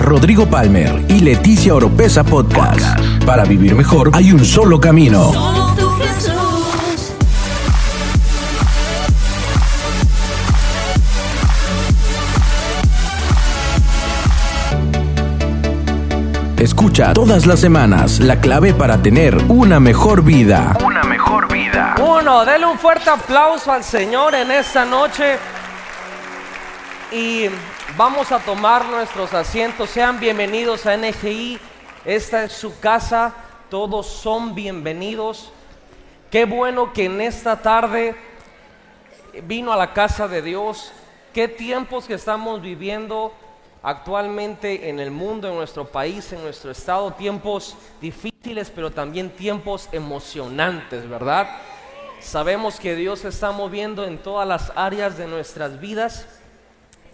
Rodrigo Palmer y Leticia Oropesa Podcast. Para vivir mejor hay un solo camino. Solo tú, Jesús. Escucha todas las semanas la clave para tener una mejor vida. Una mejor vida. Uno, denle un fuerte aplauso al Señor en esta noche. Y vamos a tomar nuestros asientos. Sean bienvenidos a NGI. Esta es su casa. Todos son bienvenidos. Qué bueno que en esta tarde vino a la casa de Dios. Qué tiempos que estamos viviendo actualmente en el mundo, en nuestro país, en nuestro estado. Tiempos difíciles, pero también tiempos emocionantes, ¿verdad? Sabemos que Dios está moviendo en todas las áreas de nuestras vidas.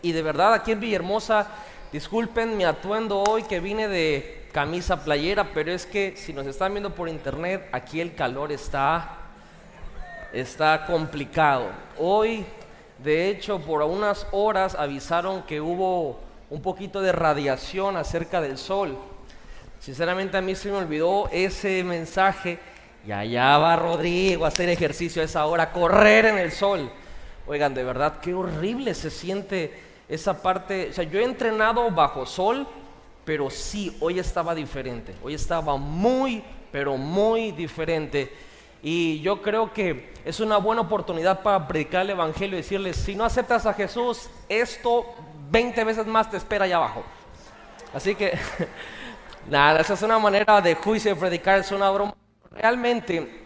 Y de verdad, aquí en Villahermosa, disculpen mi atuendo hoy que vine de camisa playera, pero es que si nos están viendo por internet, aquí el calor está, está complicado. Hoy, de hecho, por unas horas avisaron que hubo un poquito de radiación acerca del sol. Sinceramente a mí se me olvidó ese mensaje. Y allá va Rodrigo a hacer ejercicio a esa hora, correr en el sol. Oigan, de verdad, qué horrible se siente esa parte. O sea, yo he entrenado bajo sol, pero sí, hoy estaba diferente. Hoy estaba muy, pero muy diferente. Y yo creo que es una buena oportunidad para predicar el Evangelio y decirles, si no aceptas a Jesús, esto 20 veces más te espera allá abajo. Así que, nada, esa es una manera de juicio de predicar, es una broma. Realmente,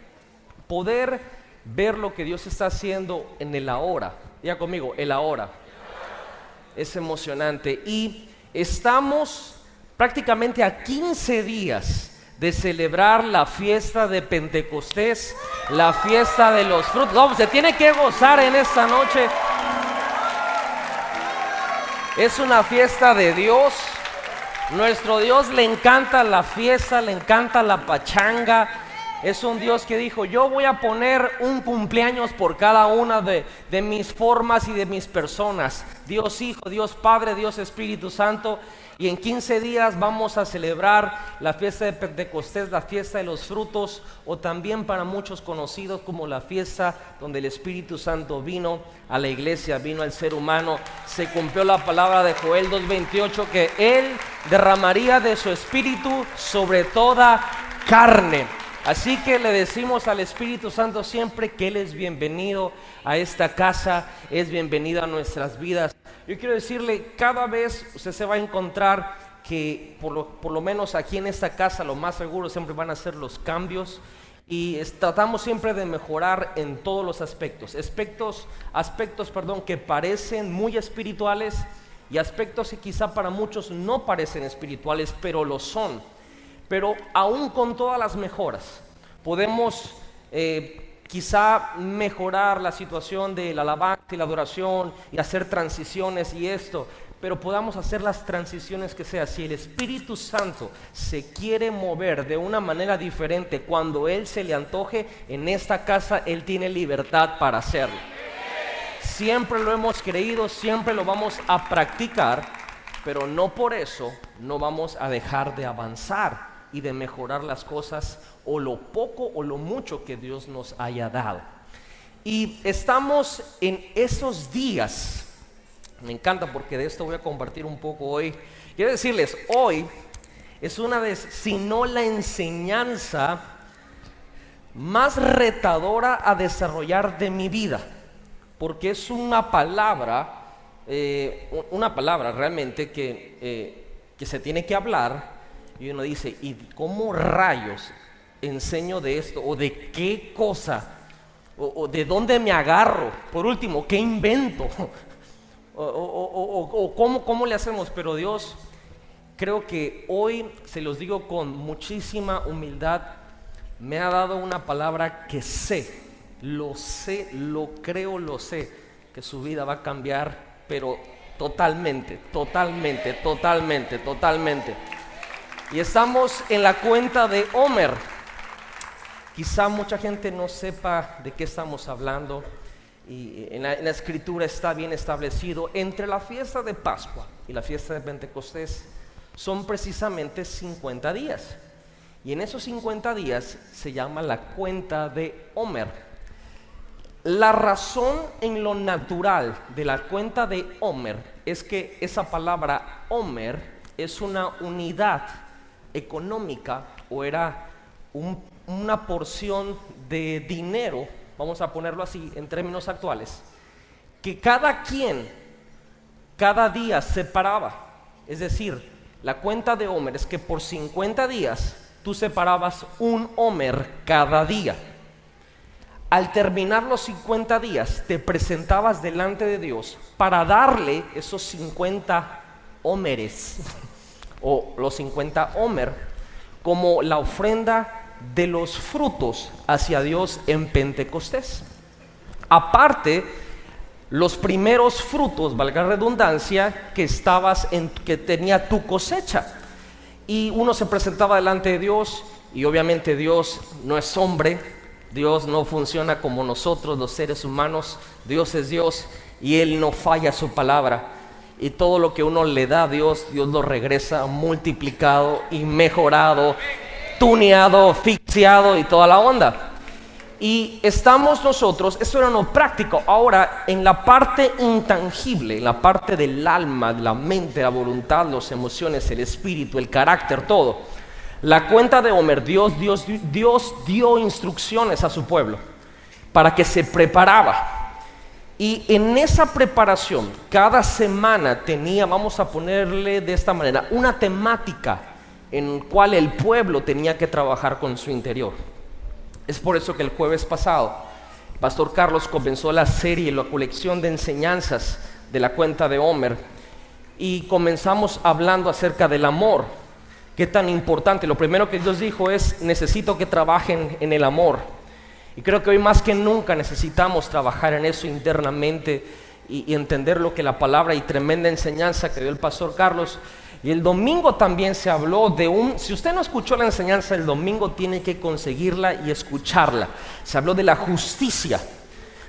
poder ver lo que Dios está haciendo en el ahora, ya conmigo, el ahora, es emocionante. Y estamos prácticamente a 15 días de celebrar la fiesta de Pentecostés, la fiesta de los frutos. No, se tiene que gozar en esta noche. Es una fiesta de Dios. Nuestro Dios le encanta la fiesta, le encanta la pachanga. Es un Dios que dijo, yo voy a poner un cumpleaños por cada una de, de, mis formas y de mis personas. Dios Hijo, Dios Padre, Dios Espíritu Santo. Y en 15 días vamos a celebrar la fiesta de Pentecostés, la fiesta de los frutos, o también para muchos conocidos como la fiesta donde el Espíritu Santo vino a la iglesia, vino al ser humano. Se cumplió la palabra de Joel 2.28 que Él derramaría de su Espíritu sobre toda carne. Así que le decimos al Espíritu Santo siempre que Él es bienvenido a esta casa, es bienvenido a nuestras vidas. Yo quiero decirle, cada vez usted se va a encontrar que por lo, por lo menos aquí en esta casa lo más seguro siempre van a ser los cambios y tratamos siempre de mejorar en todos los aspectos. Aspectos, aspectos perdón, que parecen muy espirituales y aspectos que quizá para muchos no parecen espirituales, pero lo son pero aún con todas las mejoras, podemos eh, quizá mejorar la situación de la alabanza y la adoración y hacer transiciones y esto, pero podamos hacer las transiciones que sea. Si el Espíritu Santo se quiere mover de una manera diferente cuando Él se le antoje, en esta casa Él tiene libertad para hacerlo. Siempre lo hemos creído, siempre lo vamos a practicar, pero no por eso no vamos a dejar de avanzar y de mejorar las cosas o lo poco o lo mucho que Dios nos haya dado. Y estamos en esos días, me encanta porque de esto voy a compartir un poco hoy. Quiero decirles, hoy es una vez, si no la enseñanza más retadora a desarrollar de mi vida, porque es una palabra, eh, una palabra realmente que, eh, que se tiene que hablar y uno dice, ¿y cómo rayos enseño de esto? ¿O de qué cosa? ¿O, de dónde me agarro? Por último, ¿qué invento? ¿O, cómo, cómo le hacemos? Pero Dios, creo que hoy, se los digo con muchísima humildad, me ha dado una palabra que sé, lo sé, lo creo, lo sé, que su vida va a cambiar, pero totalmente, totalmente, totalmente, totalmente. Y estamos en la cuenta de Homer. Quizá mucha gente no sepa de qué estamos hablando. Y en la, la, escritura está bien establecido. Entre la fiesta de Pascua y la fiesta de Pentecostés son precisamente 50 días. Y en esos 50 días se llama la cuenta de Homer. La razón en lo natural de la cuenta de Homer es que esa palabra Homer es una unidad económica o era una porción de dinero, vamos a ponerlo así en términos actuales, que cada quien cada día separaba. Es decir, la cuenta de Homer es que por 50 días tú separabas un Homer cada día. Al terminar los 50 días, te presentabas delante de Dios para darle esos 50 Homeres o los 50 Homer como la ofrenda de los frutos hacia Dios en Pentecostés. Aparte, los primeros frutos, valga la redundancia, que estabas en, que tenía tu cosecha. Y uno se presentaba delante de Dios y obviamente Dios no es hombre, Dios no funciona como nosotros los seres humanos, Dios es Dios y Él no falla su palabra. Y todo lo que uno le da a Dios, Dios lo regresa multiplicado y mejorado, tuneado, asfixiado y toda la onda. Y estamos nosotros, eso era lo práctico, ahora en la parte intangible, en la parte del alma, la mente, la voluntad, las emociones, el espíritu, el carácter, todo. La cuenta de Homer, Dios, Dios, Dios dio instrucciones a su pueblo para que se preparaba. Y en esa preparación, cada semana tenía, vamos a ponerle de esta manera, una temática en cual el pueblo tenía que trabajar con su interior. Es por eso que el jueves pasado, Pastor Carlos comenzó la serie, la colección de enseñanzas de la cuenta de Homer y comenzamos hablando acerca del amor. Qué tan importante. Lo primero que Dios dijo es, necesito que trabajen en el amor. Y creo que hoy más que nunca necesitamos trabajar en eso internamente y, entender lo que la palabra y tremenda enseñanza que dio el pastor Carlos y el domingo también se habló de un, si usted no escuchó la enseñanza el domingo, tiene que conseguirla y escucharla. Se habló de la justicia,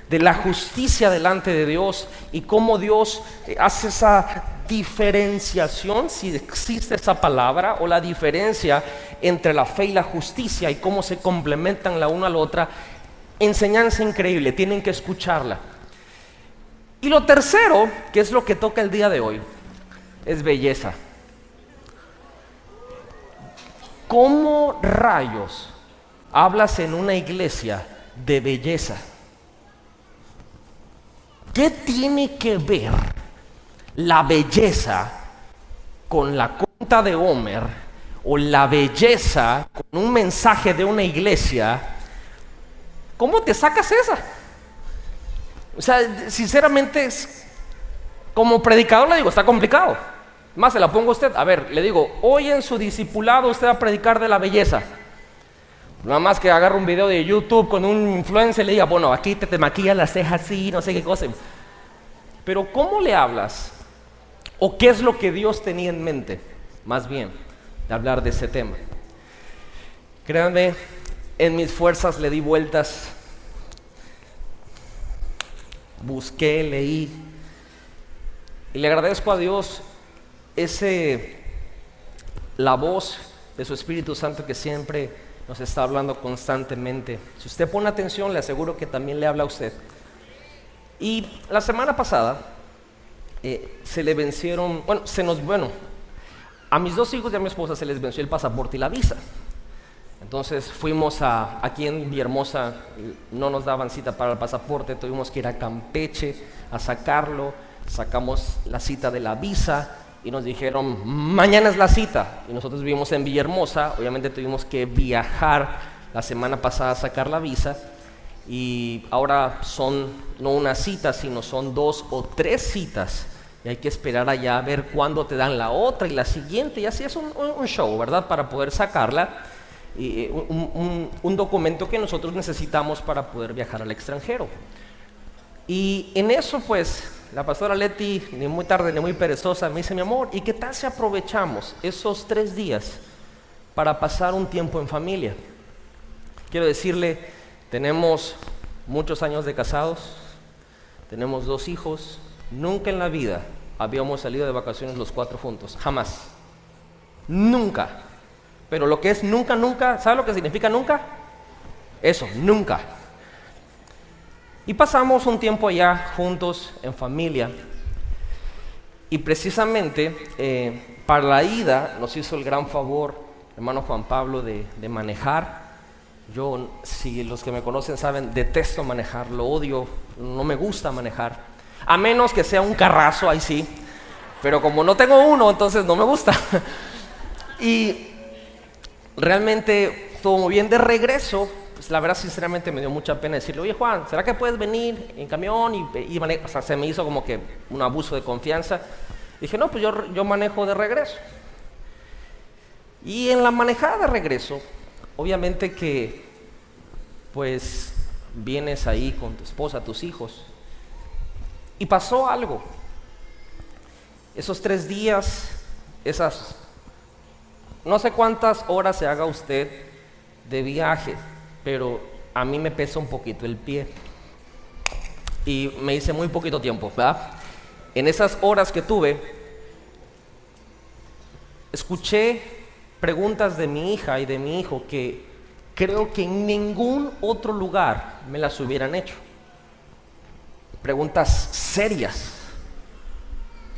de la justicia delante de Dios y cómo Dios eh, hace esa diferenciación, si existe esa palabra, o la diferencia entre la fe y la justicia y cómo se complementan la una a la otra. Enseñanza increíble, tienen que escucharla. Y lo tercero, que es lo que toca el día de hoy, es belleza. ¿Cómo rayos hablas en una iglesia de belleza? ¿Qué tiene que ver la belleza con la cuenta de Homer o la belleza con un mensaje de una iglesia? ¿Cómo te sacas esa? O sea, sinceramente, como predicador le digo, está complicado. Más se la pongo a usted. A ver, le digo, hoy en su discipulado usted va a predicar de la belleza. Nada más que agarre un video de YouTube con un influencer y le diga, bueno, aquí te, te maquillas las cejas así, no sé qué cosa. Pero ¿cómo le hablas? ¿O qué es lo que Dios tenía en mente? Más bien, de hablar de ese tema. Créanme, en mis fuerzas le di vueltas, busqué, leí, y le agradezco a Dios ese, la voz de su Espíritu Santo que siempre nos está hablando constantemente. Si usted pone atención, le aseguro que también le habla a usted. Y la semana pasada eh, se le vencieron, bueno, se nos, bueno, a mis dos hijos y a mi esposa se les venció el pasaporte y la visa. Entonces fuimos a, aquí en Villahermosa, no nos daban cita para el pasaporte, tuvimos que ir a Campeche a sacarlo, sacamos la cita de la visa, y nos dijeron, mañana es la cita. Y nosotros vivimos en Villahermosa, obviamente tuvimos que viajar la semana pasada a sacar la visa. Y ahora son no una cita, sino son dos o tres citas. Y hay que esperar allá a ver cuándo te dan la otra y la siguiente. Y así es un, show, ¿verdad? Para poder sacarla. Eh, un, un documento que nosotros necesitamos para poder viajar al extranjero. Y en eso pues la pastora Leti, ni muy tarde ni muy perezosa, me dice, mi amor, ¿y qué tal si aprovechamos esos tres días para pasar un tiempo en familia? Quiero decirle, tenemos muchos años de casados, tenemos dos hijos, nunca en la vida habíamos salido de vacaciones los cuatro juntos, jamás. Nunca. Pero lo que es nunca, nunca, ¿sabe lo que significa nunca? Eso, nunca. Y pasamos un tiempo allá juntos en familia. Y precisamente eh, para la ida nos hizo el gran favor, hermano Juan Pablo, de, de manejar. Yo, si los que me conocen saben, detesto manejar, lo odio, no me gusta manejar. A menos que sea un carrazo, ahí sí. Pero como no tengo uno, entonces no me gusta. y realmente todo muy bien. De regreso, pues la verdad sinceramente me dio mucha pena decirle, oye Juan, ¿será que puedes venir en camión? Y, o sea, se me hizo como que un abuso de confianza. Dije, no, pues yo, yo manejo de regreso. Y en la manejada de regreso, obviamente que pues vienes ahí con tu esposa, tus hijos. Y pasó algo. Esos tres días, esas no sé cuántas horas se haga usted de viaje, pero a mí me pesa un poquito el pie. Y me hice muy poquito tiempo, ¿verdad? En esas horas que tuve, escuché preguntas de mi hija y de mi hijo que creo que en ningún otro lugar me las hubieran hecho. Preguntas serias,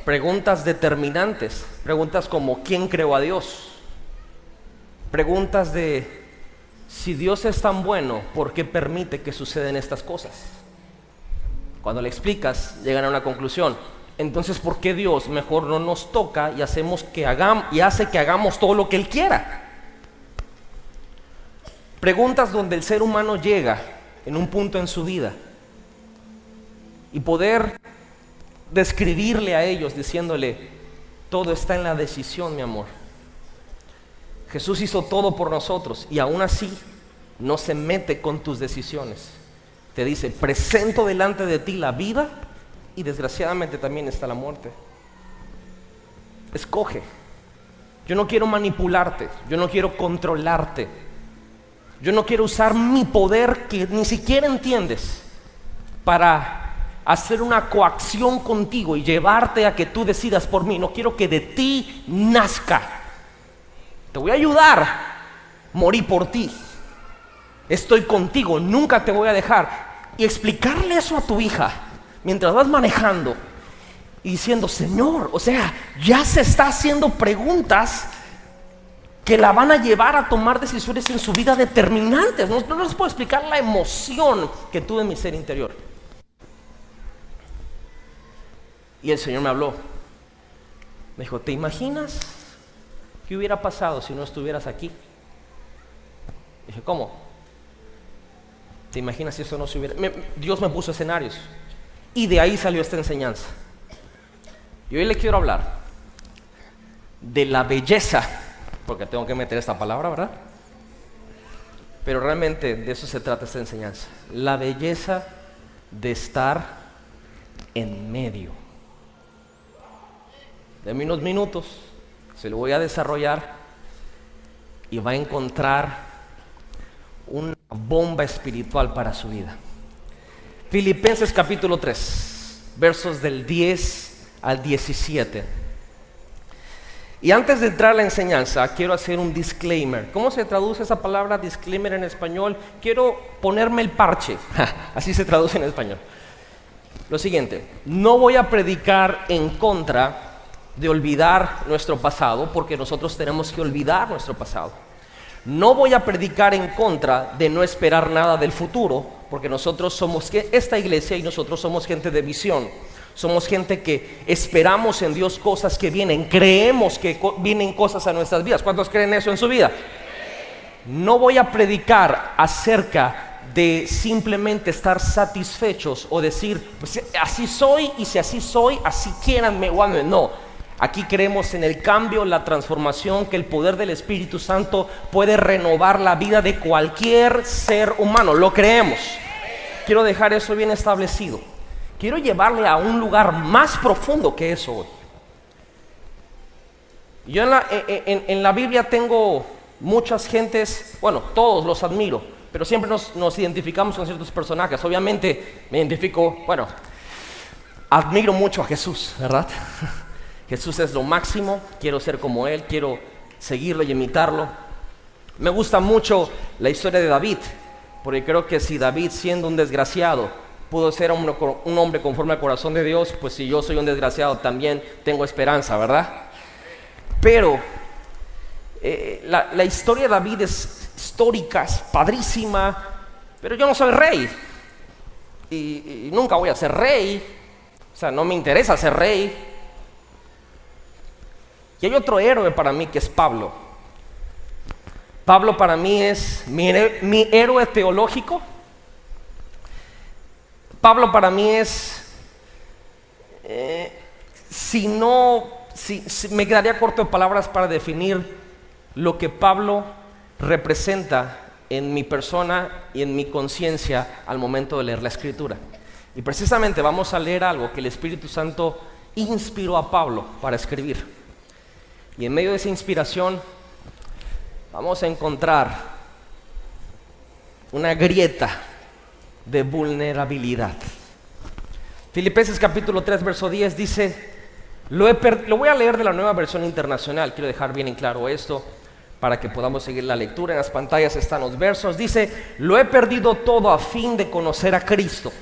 preguntas determinantes, preguntas como ¿quién creó a Dios? Preguntas de si Dios es tan bueno, ¿por qué permite que suceden estas cosas? Cuando le explicas, llegan a una conclusión. Entonces, ¿por qué Dios mejor no nos toca y hacemos que hagamos y hace que hagamos todo lo que él quiera? Preguntas donde el ser humano llega en un punto en su vida y poder describirle a ellos diciéndole, todo está en la decisión, mi amor. Jesús hizo todo por nosotros y aún así no se mete con tus decisiones. Te dice, presento delante de ti la vida y desgraciadamente también está la muerte. Escoge. Yo no quiero manipularte, yo no quiero controlarte. Yo no quiero usar mi poder que ni siquiera entiendes para hacer una coacción contigo y llevarte a que tú decidas por mí. No quiero que de ti nazca te voy a ayudar, morí por ti. Estoy contigo, nunca te voy a dejar. Y explicarle eso a tu hija mientras vas manejando y diciendo, Señor, o sea, ya se está haciendo preguntas que la van a llevar a tomar decisiones en su vida determinantes. No, no les puedo explicar la emoción que tuve en mi ser interior. Y el Señor me habló. Me dijo, ¿te imaginas ¿Qué hubiera pasado si no estuvieras aquí? Dije, ¿cómo? ¿Te imaginas si eso no se hubiera... Dios me puso escenarios. Y de ahí salió esta enseñanza. Y hoy le quiero hablar de la belleza, porque tengo que meter esta palabra, ¿verdad? Pero realmente de eso se trata esta enseñanza. La belleza de estar en medio. De unos minutos se lo voy a desarrollar y va a encontrar una bomba espiritual para su vida. Filipenses capítulo 3, versos del 10 al 17. Y antes de entrar a la enseñanza, quiero hacer un disclaimer. ¿Cómo se traduce esa palabra disclaimer en español? Quiero ponerme el parche. Así se traduce en español. Lo siguiente, no voy a predicar en contra de olvidar nuestro pasado, porque nosotros tenemos que olvidar nuestro pasado. No voy a predicar en contra de no esperar nada del futuro, porque nosotros somos esta iglesia y nosotros somos gente de visión. Somos gente que esperamos en Dios cosas que vienen, creemos que vienen cosas a nuestras vidas. ¿Cuántos creen eso en su vida? No voy a predicar acerca de simplemente estar satisfechos o decir, pues así soy y si así soy, así quieran me No, Aquí creemos en el cambio, la transformación, que el poder del Espíritu Santo puede renovar la vida de cualquier ser humano. Lo creemos. Quiero dejar eso bien establecido. Quiero llevarle a un lugar más profundo que eso hoy. Yo en la, Biblia tengo muchas gentes, bueno, todos los admiro, pero siempre nos, nos identificamos con ciertos personajes. Obviamente me identifico, bueno, admiro mucho a Jesús, ¿verdad? Jesús es lo máximo, quiero ser como Él, quiero seguirlo y imitarlo. Me gusta mucho la historia de David, porque creo que si David siendo un desgraciado pudo ser un, hombre conforme al corazón de Dios, pues si yo soy un desgraciado también tengo esperanza, ¿verdad? Pero eh, la, la historia de David es histórica, es padrísima, pero yo no soy rey. Y, y nunca voy a ser rey. O sea, no me interesa ser rey. Y hay otro héroe para mí que es Pablo. Pablo para mí es mi, héroe- teológico. Pablo para mí es, eh, si no, si- me quedaría corto de palabras para definir lo que Pablo representa en mi persona y en mi conciencia al momento de leer la escritura. Y precisamente vamos a leer algo que el Espíritu Santo inspiró a Pablo para escribir. Y en medio de esa inspiración vamos a encontrar una grieta de vulnerabilidad. Filipenses capítulo 3, verso 10 dice, lo, he lo voy a leer de la nueva versión internacional, quiero dejar bien en claro esto para que podamos seguir la lectura. En las pantallas están los versos. Dice, lo he perdido todo a fin de conocer a Cristo,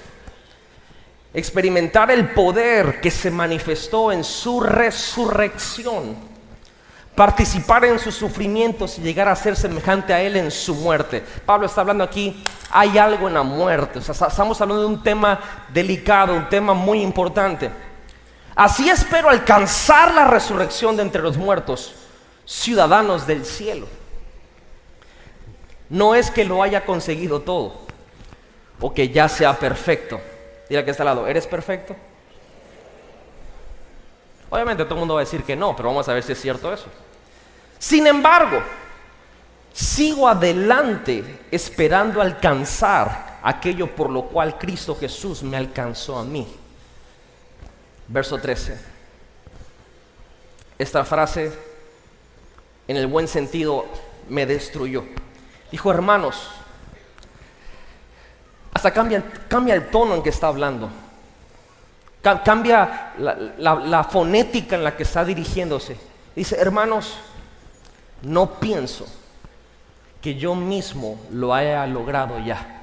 experimentar el poder que se manifestó en su resurrección participar en sus sufrimientos y llegar a ser semejante a Él en su muerte. Pablo está hablando aquí, hay algo en la muerte. Estamos hablando de un tema delicado, un tema muy importante. Así espero alcanzar la resurrección de entre los muertos, ciudadanos del cielo. No es que lo haya conseguido todo o que ya sea perfecto. Dile que está al lado, ¿eres perfecto? Obviamente todo el mundo va a decir que no, pero vamos a ver si es cierto eso. Sin embargo, sigo adelante esperando alcanzar aquello por lo cual Cristo Jesús me alcanzó a mí. Verso 13. Esta frase, en el buen sentido, me destruyó. Dijo, hermanos, hasta cambia, cambia el tono en que está hablando. Ca- Cambia la, fonética en la que está dirigiéndose. Dice, hermanos, no pienso que yo mismo lo haya logrado ya.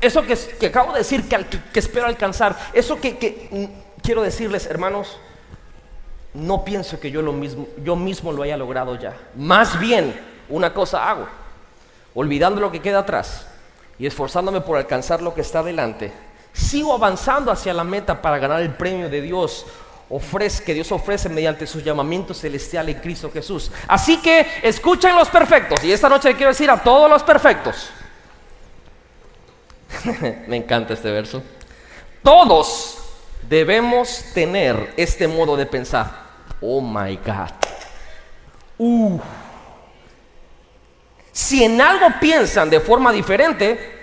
Eso que, que acabo de decir que, espero alcanzar, eso que, que, quiero decirles, hermanos, no pienso que yo, lo mismo, yo mismo lo haya logrado ya. Más bien, una cosa hago, olvidando lo que queda atrás y esforzándome por alcanzar lo que está delante, sigo avanzando hacia la meta para ganar el premio de Dios ofrece, que Dios ofrece mediante su llamamiento celestial en Cristo Jesús. Así que escuchen los perfectos, y esta noche le quiero decir a todos los perfectos, me encanta este verso, todos debemos tener este modo de pensar. Oh my God. Si en algo piensan de forma diferente,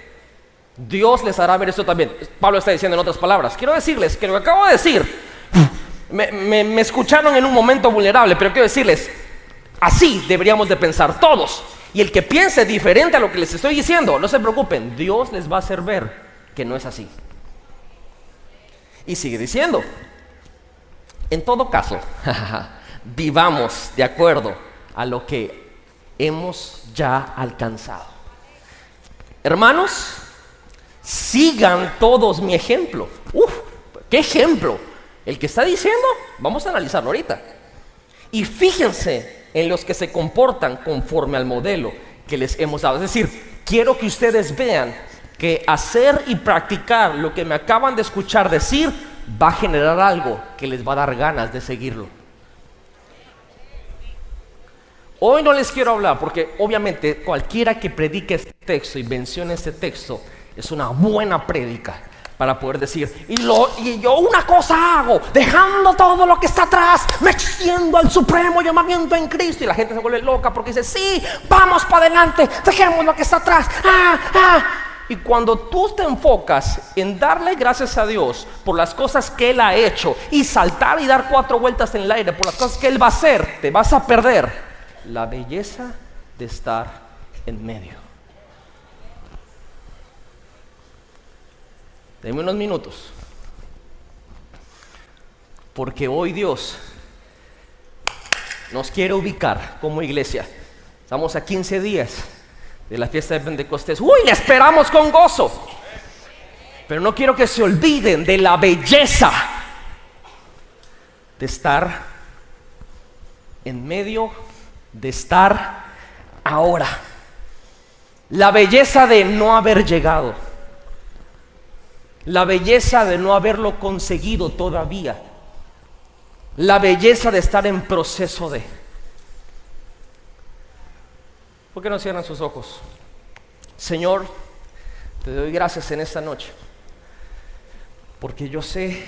Dios les hará ver esto también. Pablo está diciendo en otras palabras. Quiero decirles que lo que acabo de decir, me, me- me escucharon en un momento vulnerable, pero quiero decirles, así deberíamos de pensar todos. Y el que piense diferente a lo que les estoy diciendo, no se preocupen, Dios les va a hacer ver que no es así. Y sigue diciendo, en todo caso, vivamos de acuerdo a lo que hemos ya alcanzado. Hermanos, sigan todos mi ejemplo. Uf, ¿qué ejemplo? El que está diciendo, vamos a analizarlo ahorita. Y fíjense en los que se comportan conforme al modelo que les hemos dado. Es decir, quiero que ustedes vean que hacer y practicar lo que me acaban de escuchar decir va a generar algo que les va a dar ganas de seguirlo. Hoy no les quiero hablar porque obviamente cualquiera que predique este texto y mencione este texto es una buena prédica para poder decir, y, yo una cosa hago, dejando todo lo que está atrás, me extiendo al supremo llamamiento en Cristo. Y la gente se vuelve loca porque dice, sí, vamos para adelante, dejemos lo que está atrás. Ah, ah. Y cuando tú te enfocas en darle gracias a Dios por las cosas que Él ha hecho y saltar y dar cuatro vueltas en el aire por las cosas que Él va a hacer, te vas a perder la belleza de estar en medio. Deme unos minutos. Porque hoy Dios nos quiere ubicar como iglesia. Estamos a 15 días de la fiesta de Pentecostés. Uy, le esperamos con gozo. Pero no quiero que se olviden de la belleza de estar en medio de estar ahora. La belleza de no haber llegado. La belleza de no haberlo conseguido todavía. La belleza de estar en proceso de. ¿Por qué no cierran sus ojos? Señor, te doy gracias en esta noche. Porque yo sé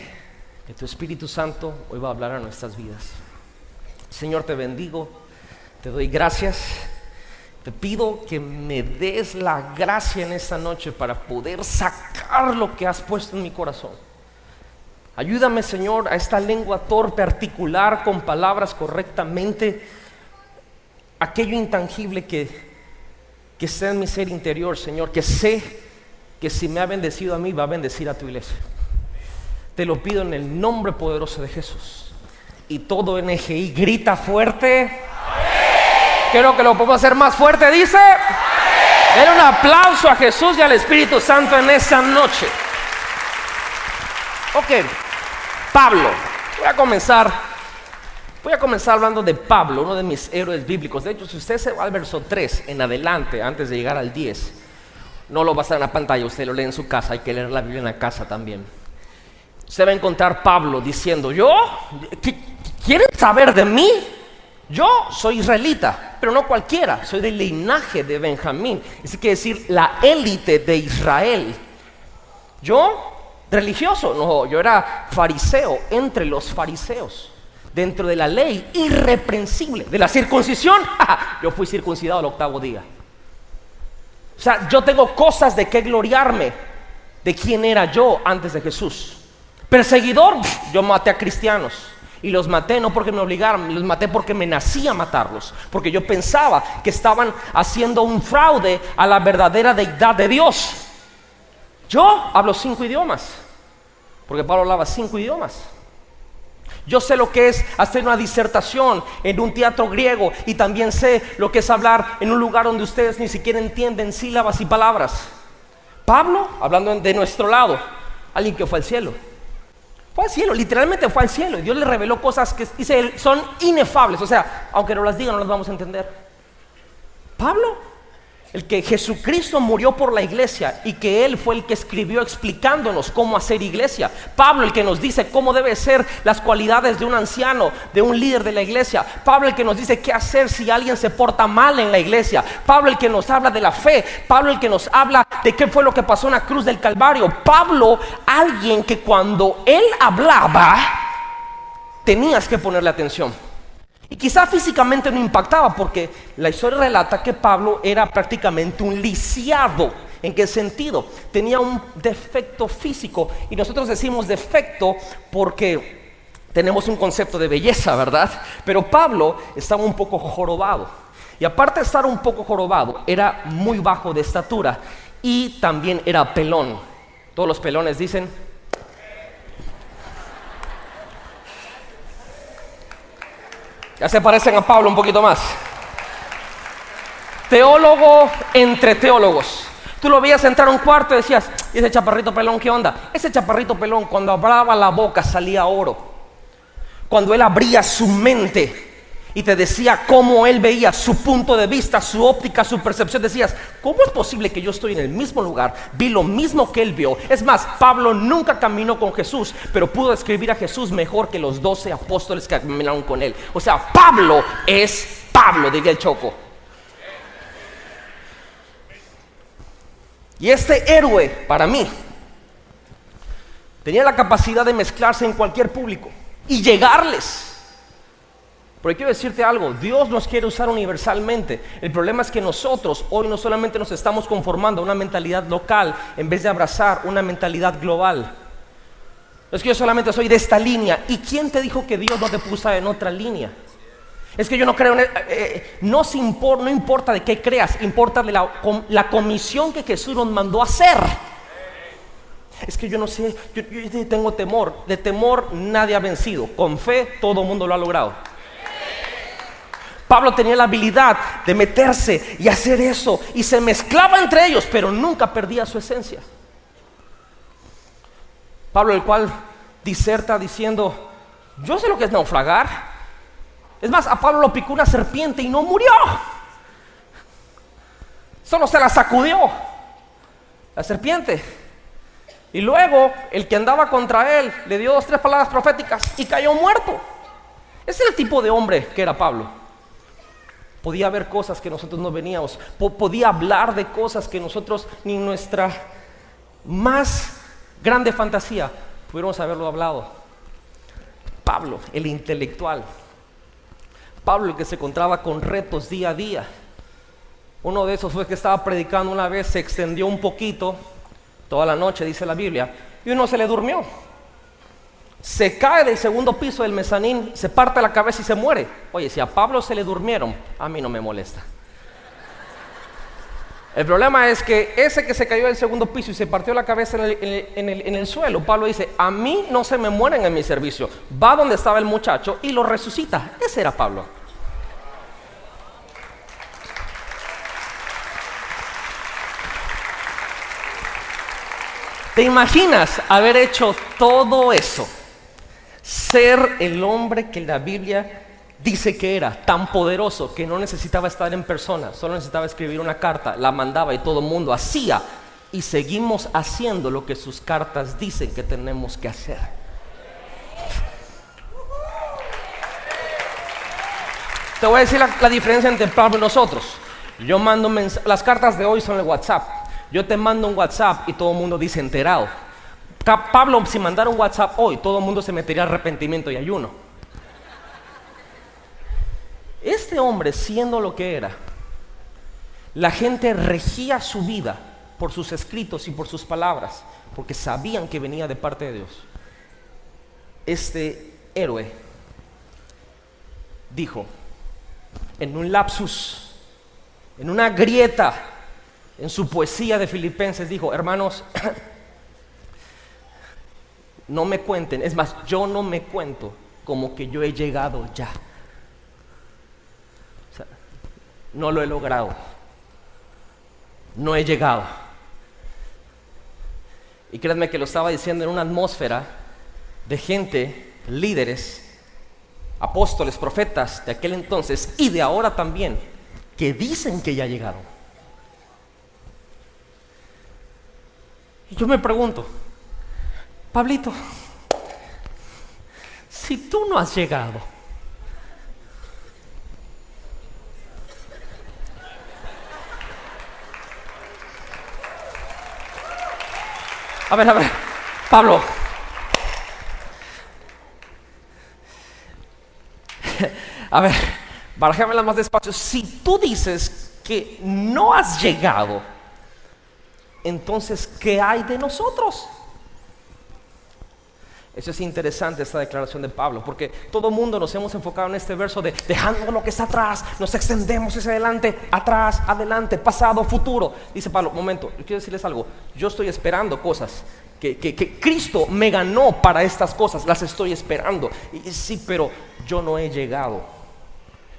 que tu Espíritu Santo hoy va a hablar a nuestras vidas. Señor, te bendigo, te doy gracias. Te pido que me des la gracia en esta noche para poder sacar lo que has puesto en mi corazón. Ayúdame, Señor, a esta lengua torpe, articular con palabras correctamente aquello intangible que, que está en mi ser interior, Señor, que sé que si me ha bendecido a mí, va a bendecir a tu iglesia. Te lo pido en el nombre poderoso de Jesús. Y todo NGI grita fuerte. Quiero que lo podamos hacer más fuerte, dice. Den un aplauso a Jesús y al Espíritu Santo en esa noche. Ok, Pablo. Voy a comenzar. Voy a comenzar hablando de Pablo, uno de mis héroes bíblicos. De hecho, si usted se va al verso 3 en adelante, antes de llegar al 10, no lo va a estar en la pantalla, usted lo lee en su casa, hay que leer la Biblia en la casa también. Usted va a encontrar Pablo diciendo, yo, ¿quieren saber de mí? Yo soy israelita, pero no cualquiera, soy del linaje de Benjamín. Eso quiere decir la élite de Israel. Yo, religioso, no, yo era fariseo entre los fariseos. Dentro de la ley irreprensible de la circuncisión, yo fui circuncidado al octavo día. O sea, yo tengo cosas de qué gloriarme de quién era yo antes de Jesús. Perseguidor, yo maté a cristianos. Y los maté no porque me obligaron, los maté porque me nacía matarlos. Porque yo pensaba que estaban haciendo un fraude a la verdadera deidad de Dios. Yo hablo cinco idiomas. Porque Pablo hablaba cinco idiomas. Yo sé lo que es hacer una disertación en un teatro griego y también sé lo que es hablar en un lugar donde ustedes ni siquiera entienden sílabas y palabras. Pablo, hablando de nuestro lado, alguien que fue al cielo. Fue al cielo, literalmente fue al cielo. Y Dios le reveló cosas que dice él, son inefables. O sea, aunque no las diga, no las vamos a entender. Pablo, el que Jesucristo murió por la iglesia y que Él fue el que escribió explicándonos cómo hacer iglesia. Pablo, el que nos dice cómo debe ser las cualidades de un anciano, de un líder de la iglesia. Pablo, el que nos dice qué hacer si alguien se porta mal en la iglesia. Pablo, el que nos habla de la fe. Pablo, el que nos habla de qué fue lo que pasó en la cruz del Calvario. Pablo, alguien que cuando Él hablaba, tenías que ponerle atención. Y quizá físicamente no impactaba porque la historia relata que Pablo era prácticamente un lisiado. ¿En qué sentido? Tenía un defecto físico. Y nosotros decimos defecto porque tenemos un concepto de belleza, ¿verdad? Pero Pablo estaba un poco jorobado. Y aparte de estar un poco jorobado, era muy bajo de estatura y también era pelón. Todos los pelones dicen, Ya se parecen a Pablo un poquito más. Teólogo entre teólogos. Tú lo veías entrar a un cuarto y decías, ¿y ese chaparrito pelón qué onda? Ese chaparrito pelón cuando hablaba la boca salía oro. Cuando él abría su mente y te decía cómo él veía su punto de vista, su óptica, su percepción, decías, ¿cómo es posible que yo estoy en el mismo lugar? Vi lo mismo que él vio. Es más, Pablo nunca caminó con Jesús, pero pudo describir a Jesús mejor que los doce apóstoles que caminaron con él. O sea, Pablo es Pablo, diría el Choco. Y este héroe, para mí, tenía la capacidad de mezclarse en cualquier público y llegarles. Pero quiero decirte algo, Dios nos quiere usar universalmente. El problema es que nosotros hoy no solamente nos estamos conformando a una mentalidad local en vez de abrazar una mentalidad global. Es que yo solamente soy de esta línea. ¿Y quién te dijo que Dios no te puso en otra línea? Es que yo no creo en... Eh, eh, no, no importa de qué creas, importa de la, la comisión que Jesús nos mandó a hacer. Es que yo no sé, yo, yo tengo temor. De temor nadie ha vencido. Con fe todo el mundo lo ha logrado. Pablo tenía la habilidad de meterse y hacer eso y se mezclaba entre ellos, pero nunca perdía su esencia. Pablo, el cual diserta diciendo, yo sé lo que es naufragar. Es más, a Pablo lo picó una serpiente y no murió. Solo se la sacudió la serpiente. Y luego el que andaba contra él le dio dos, tres palabras proféticas y cayó muerto. Ese es el tipo de hombre que era Pablo. Podía ver cosas que nosotros no veníamos. podía hablar de cosas que nosotros ni nuestra más grande fantasía pudiéramos haberlo hablado. Pablo, el intelectual. Pablo, el que se encontraba con retos día a día. Uno de esos fue que estaba predicando una vez, se extendió un poquito, toda la noche, dice la Biblia, y uno se le durmió. Se cae del segundo piso del mezanín, se parte la cabeza y se muere. Oye, si a Pablo se le durmieron, a mí no me molesta. El problema es que ese que se cayó del segundo piso y se partió la cabeza en el, suelo, Pablo dice, a mí no se me mueren en mi servicio. Va donde estaba el muchacho y lo resucita. Ese era Pablo. ¿Te imaginas haber hecho todo eso? Ser el hombre que la Biblia dice que era tan poderoso que no necesitaba estar en persona, solo necesitaba escribir una carta, la mandaba y todo el mundo hacía. Y seguimos haciendo lo que sus cartas dicen que tenemos que hacer. Te voy a decir la, diferencia entre Pablo y nosotros. Yo mando las cartas de hoy son el WhatsApp. Yo te mando un WhatsApp y todo el mundo dice enterado. Pablo, si mandara un WhatsApp hoy, todo el mundo se metería arrepentimiento y ayuno. Este hombre, siendo lo que era, la gente regía su vida por sus escritos y por sus palabras, porque sabían que venía de parte de Dios. Este héroe dijo, en un lapsus, en una grieta, en su poesía de Filipenses, dijo, hermanos, no me cuenten, es más, yo no me cuento como que yo he llegado ya no lo he logrado. No he llegado. Y créanme que lo estaba diciendo en una atmósfera de gente, líderes, apóstoles, profetas de aquel entonces y de ahora también, que dicen que ya llegaron. Y yo me pregunto, Pablito, si tú no has llegado, A ver, a ver, Pablo. A ver, barajémela más despacio. Si tú dices que no has llegado, entonces, ¿qué hay de nosotros? Eso es interesante esta declaración de Pablo, porque todo mundo nos hemos enfocado en este verso de dejando lo que está atrás, nos extendemos hacia adelante, atrás, adelante, pasado, futuro. Dice Pablo, momento, quiero decirles algo, yo estoy esperando cosas que, que Cristo me ganó para estas cosas, las estoy esperando. Y sí, pero yo no he llegado,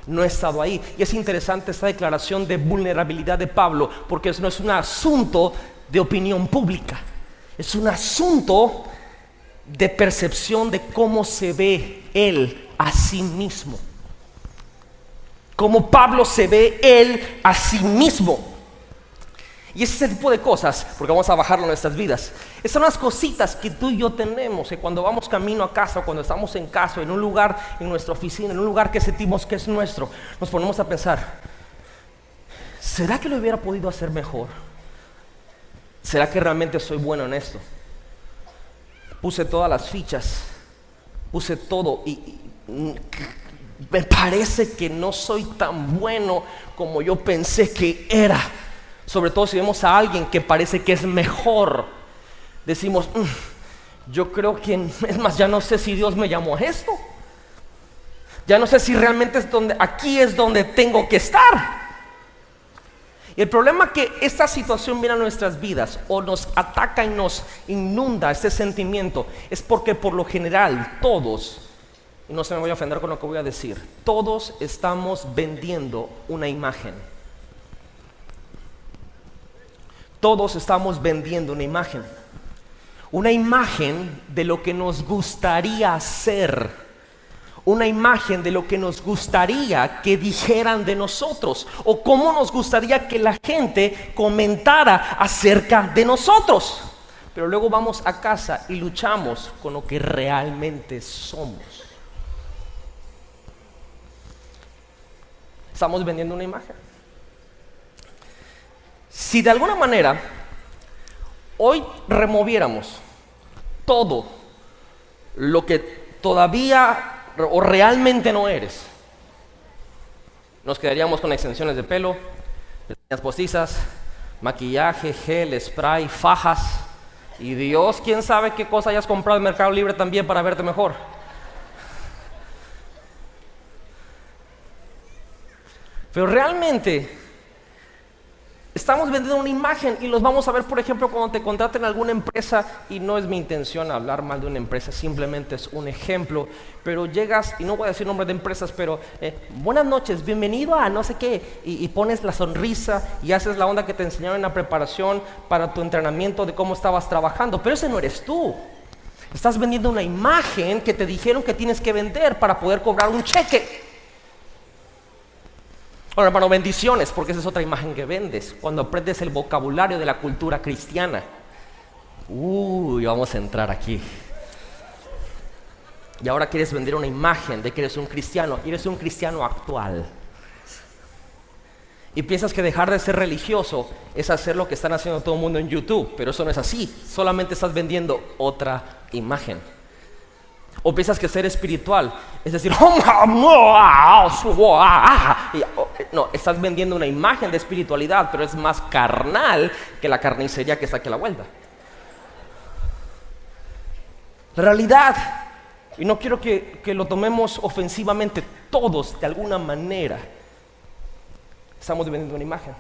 no he estado ahí. Y es interesante esta declaración de vulnerabilidad de Pablo, porque eso no es un asunto de opinión pública, es un asunto de percepción de cómo se ve él a sí mismo. Como Pablo se ve él a sí mismo. Y ese tipo de cosas, porque vamos a bajarlo en nuestras vidas, esas son las cositas que tú y yo tenemos, que cuando vamos camino a casa, cuando estamos en casa, en un lugar, en nuestra oficina, en un lugar que sentimos que es nuestro, nos ponemos a pensar, ¿será que lo hubiera podido hacer mejor? ¿Será que realmente soy bueno en esto? Puse todas las fichas, puse todo y, me parece que no soy tan bueno como yo pensé que era. Sobre todo si vemos a alguien que parece que es mejor, decimos, mm, yo creo que es más, ya no sé si Dios me llamó a esto. Ya no sé si realmente es donde aquí es donde tengo que estar. Y el problema es que esta situación viene a nuestras vidas o nos ataca y nos inunda este sentimiento es porque por lo general todos y no se me voy a ofender con lo que voy a decir, todos estamos vendiendo una imagen. Todos estamos vendiendo una imagen. Una imagen de lo que nos gustaría ser. Una imagen de lo que nos gustaría que dijeran de nosotros. O cómo nos gustaría que la gente comentara acerca de nosotros. Pero luego vamos a casa y luchamos con lo que realmente somos. Estamos vendiendo una imagen. Si de alguna manera hoy removiéramos todo lo que todavía o realmente no eres, nos quedaríamos con extensiones de pelo, pestañas postizas, maquillaje, gel, spray, fajas. Y Dios, quién sabe qué cosa hayas comprado en Mercado Libre también para verte mejor. Pero realmente estamos vendiendo una imagen y los vamos a ver, por ejemplo, cuando te contraten alguna empresa, y no es mi intención hablar mal de una empresa, simplemente es un ejemplo, pero llegas, y no voy a decir nombre de empresas, pero eh, buenas noches, bienvenido a no sé qué, y, y, pones la sonrisa y haces la onda que te enseñaron en la preparación para tu entrenamiento de cómo estabas trabajando, pero ese no eres tú. Estás vendiendo una imagen que te dijeron que tienes que vender para poder cobrar un cheque. Bueno, hermano, bendiciones, porque esa es otra imagen que vendes. Cuando aprendes el vocabulario de la cultura cristiana. Uy, vamos a entrar aquí. Y ahora quieres vender una imagen de que eres un cristiano. Y eres un cristiano actual. Y piensas que dejar de ser religioso es hacer lo que están haciendo todo el mundo en YouTube. Pero eso no es así. Solamente estás vendiendo otra imagen. O piensas que ser espiritual es decir, no, estás vendiendo una imagen de espiritualidad, pero es más carnal que la carnicería que está aquí a la vuelta. La realidad, y no quiero que, que lo tomemos ofensivamente, todos de alguna manera estamos vendiendo una imagen.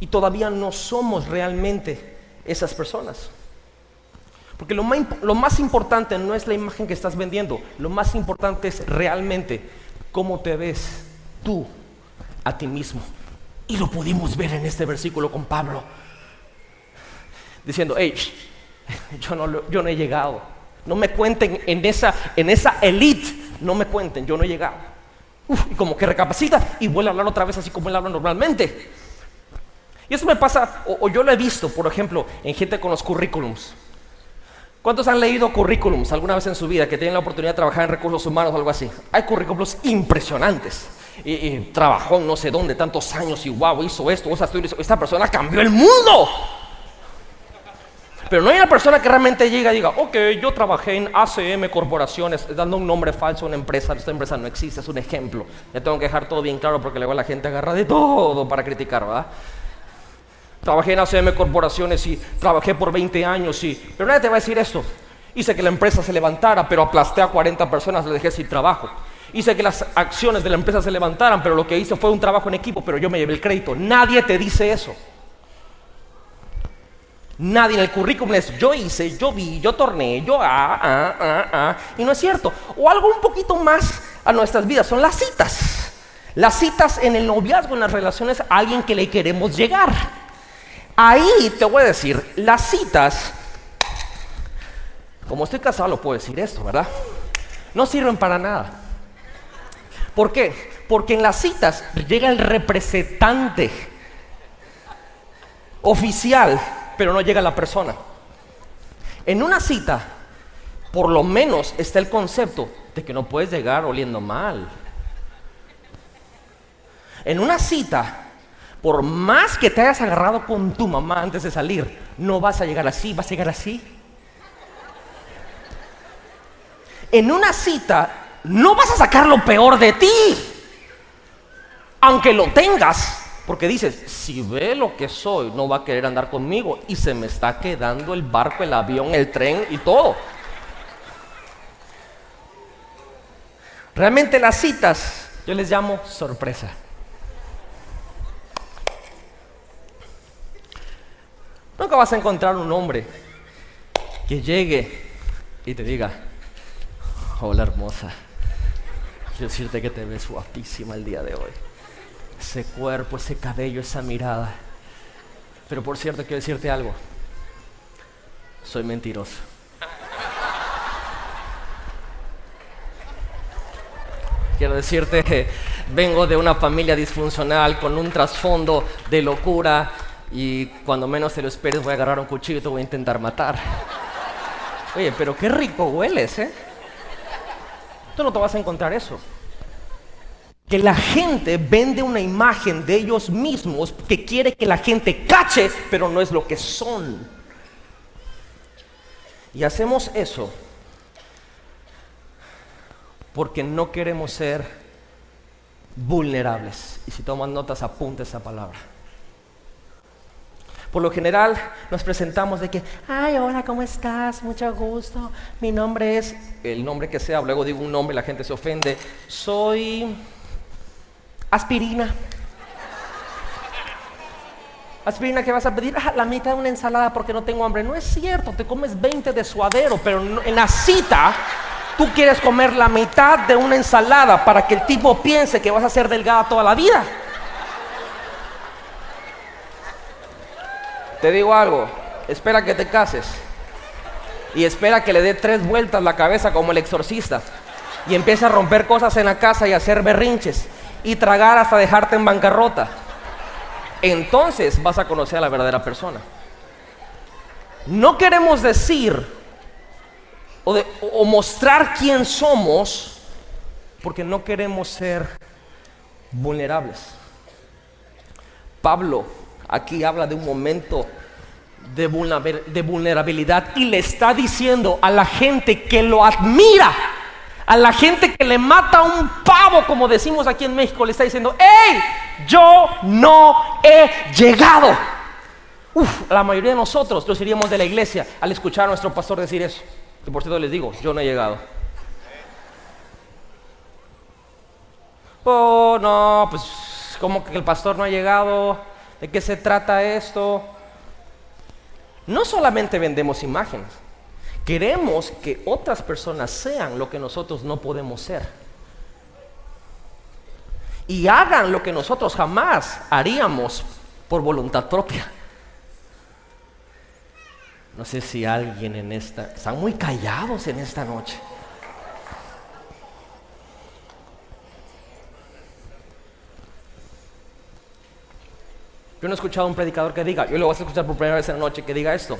Y todavía no somos realmente esas personas. Porque lo más, lo más, importante no es la imagen que estás vendiendo, lo más importante es realmente cómo te ves tú a ti mismo. Y lo pudimos ver en este versículo con Pablo, diciendo, hey, yo no, he llegado. No me cuenten en esa, en esa elite, no me cuenten, yo no he llegado. Uf, y como que recapacita y vuelve a hablar otra vez así como él habla normalmente. Y eso me pasa, o, o yo lo he visto, por ejemplo, en gente con los currículums. ¿Cuántos han leído currículums alguna vez en su vida que tienen la oportunidad de trabajar en recursos humanos o algo así? Hay currículums impresionantes. Y, y trabajó en no sé dónde tantos años y wow, hizo esto, o sea, esta persona cambió el mundo. Pero no hay una persona que realmente llega y diga, ok, yo trabajé en ACM Corporaciones, dando un nombre falso a una empresa, esta empresa no existe, es un ejemplo. Ya tengo que dejar todo bien claro porque luego la gente agarra de todo para criticar, ¿verdad? Trabajé en ACM Corporaciones y trabajé por 20 años y... Pero nadie te va a decir esto. Hice que la empresa se levantara, pero aplasté a 40 personas, le dejé sin trabajo. Hice que las acciones de la empresa se levantaran, pero lo que hice fue un trabajo en equipo, pero yo me llevé el crédito. Nadie te dice eso. Nadie en el currículum es yo hice, yo vi, yo torné, yo ah, ah, ah, ah. Y no es cierto. O algo un poquito más a nuestras vidas son las citas. Las citas en el noviazgo, en las relaciones alguien que le queremos llegar. Ahí te voy a decir, las citas, como estoy casado lo puedo decir esto, ¿verdad? No sirven para nada. ¿Por qué? Porque en las citas llega el representante oficial, pero no llega la persona. En una cita, por lo menos está el concepto de que no puedes llegar oliendo mal. En una cita, por más que te hayas agarrado con tu mamá antes de salir, no vas a llegar así, vas a llegar así. En una cita, no vas a sacar lo peor de ti, aunque lo tengas, porque dices, si ve lo que soy, no va a querer andar conmigo y se me está quedando el barco, el avión, el tren y todo. Realmente las citas, yo les llamo sorpresa. Nunca vas a encontrar un hombre que llegue y te diga, Hola hermosa. Quiero decirte que te ves guapísima el día de hoy. Ese cuerpo, ese cabello, esa mirada. Pero por cierto, quiero decirte algo. Soy mentiroso. Quiero decirte que vengo de una familia disfuncional con un trasfondo de locura y cuando menos te lo esperes voy a agarrar un cuchillo y te voy a intentar matar. Oye, pero qué rico hueles, ¿eh? Tú no te vas a encontrar eso. Que la gente vende una imagen de ellos mismos que quiere que la gente cache, pero no es lo que son. Y hacemos eso porque no queremos ser vulnerables. Y si toman notas, apunta esa palabra. Por lo general nos presentamos de que, ay, hola, ¿cómo estás? Mucho gusto. Mi nombre es, el nombre que sea, luego digo un nombre, la gente se ofende. Soy aspirina. Aspirina, ¿qué vas a pedir? Ah, la mitad de una ensalada porque no tengo hambre. No es cierto, te comes 20 de suadero, pero en la cita tú quieres comer la mitad de una ensalada para que el tipo piense que vas a ser delgada toda la vida. Te digo algo, espera que te cases y espera que le dé tres vueltas la cabeza como el exorcista y empiece a romper cosas en la casa y hacer berrinches y tragar hasta dejarte en bancarrota. Entonces vas a conocer a la verdadera persona. No queremos decir o, o mostrar quién somos porque no queremos ser vulnerables. Pablo aquí habla de un momento de vulnerabilidad y le está diciendo a la gente que lo admira, a la gente que le mata un pavo, como decimos aquí en México, le está diciendo, hey, yo no he llegado. Uf, la mayoría de nosotros nos iríamos de la iglesia al escuchar a nuestro pastor decir eso. Que por cierto les digo, yo no he llegado. Oh, no, pues como que el pastor no ha llegado. ¿De qué se trata esto? No solamente vendemos imágenes, queremos que otras personas sean lo que nosotros no podemos ser. Y hagan lo que nosotros jamás haríamos por voluntad propia. No sé si alguien en esta... Están muy callados en esta noche. Yo no he escuchado a un predicador que diga, yo lo voy a escuchar por primera vez en la noche, que diga esto.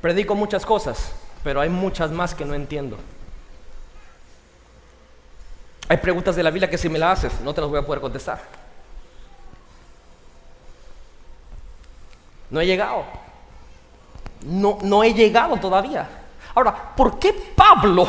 Predico muchas cosas, pero hay muchas más que no entiendo. Hay preguntas de la Biblia que si me las haces, no te las voy a poder contestar. No he llegado. No, no he llegado todavía. Ahora, ¿por qué Pablo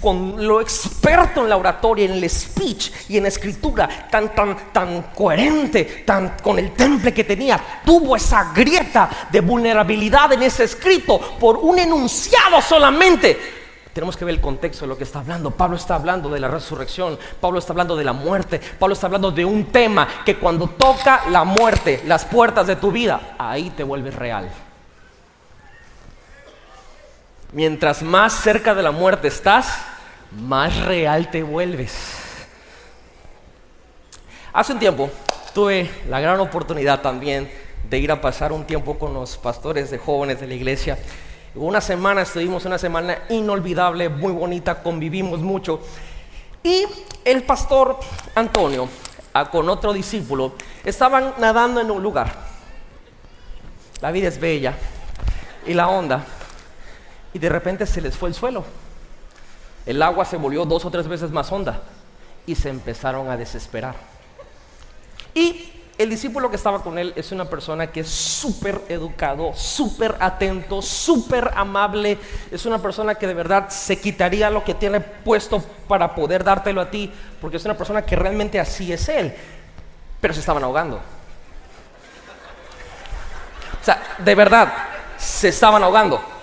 con lo experto en la oratoria, en el speech y en la escritura, tan, tan, tan coherente, tan con el temple que tenía, tuvo esa grieta de vulnerabilidad en ese escrito por un enunciado solamente. Tenemos que ver el contexto de lo que está hablando. Pablo está hablando de la resurrección, Pablo está hablando de la muerte, Pablo está hablando de un tema que cuando toca la muerte, las puertas de tu vida, ahí te vuelves real. Mientras más cerca de la muerte estás, más real te vuelves. Hace un tiempo tuve la gran oportunidad también de ir a pasar un tiempo con los pastores de jóvenes de la iglesia. Una semana estuvimos, una semana inolvidable, muy bonita, convivimos mucho. Y el pastor Antonio, con otro discípulo, estaban nadando en un lugar. La vida es bella y la onda y de repente se les fue el suelo. El agua se volvió dos o tres veces más honda y se empezaron a desesperar. Y el discípulo que estaba con él es una persona que es súper educado, súper atento, súper amable. Es una persona que de verdad se quitaría lo que tiene puesto para poder dártelo a ti, porque es una persona que realmente así es él. Pero se estaban ahogando. O sea, de verdad, se estaban ahogando.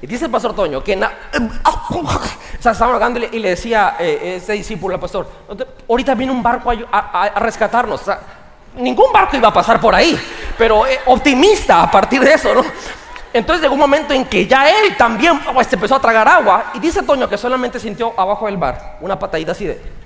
Y dice el pastor Toño que estaba hablando y le, decía eh, ese discípulo al pastor, ahorita viene un barco a, rescatarnos. ningún barco iba a pasar por ahí, pero eh, optimista a partir de eso, ¿no? Entonces llegó un momento en que ya él también se empezó a tragar agua y dice Toño que solamente sintió abajo del bar una patadita así de...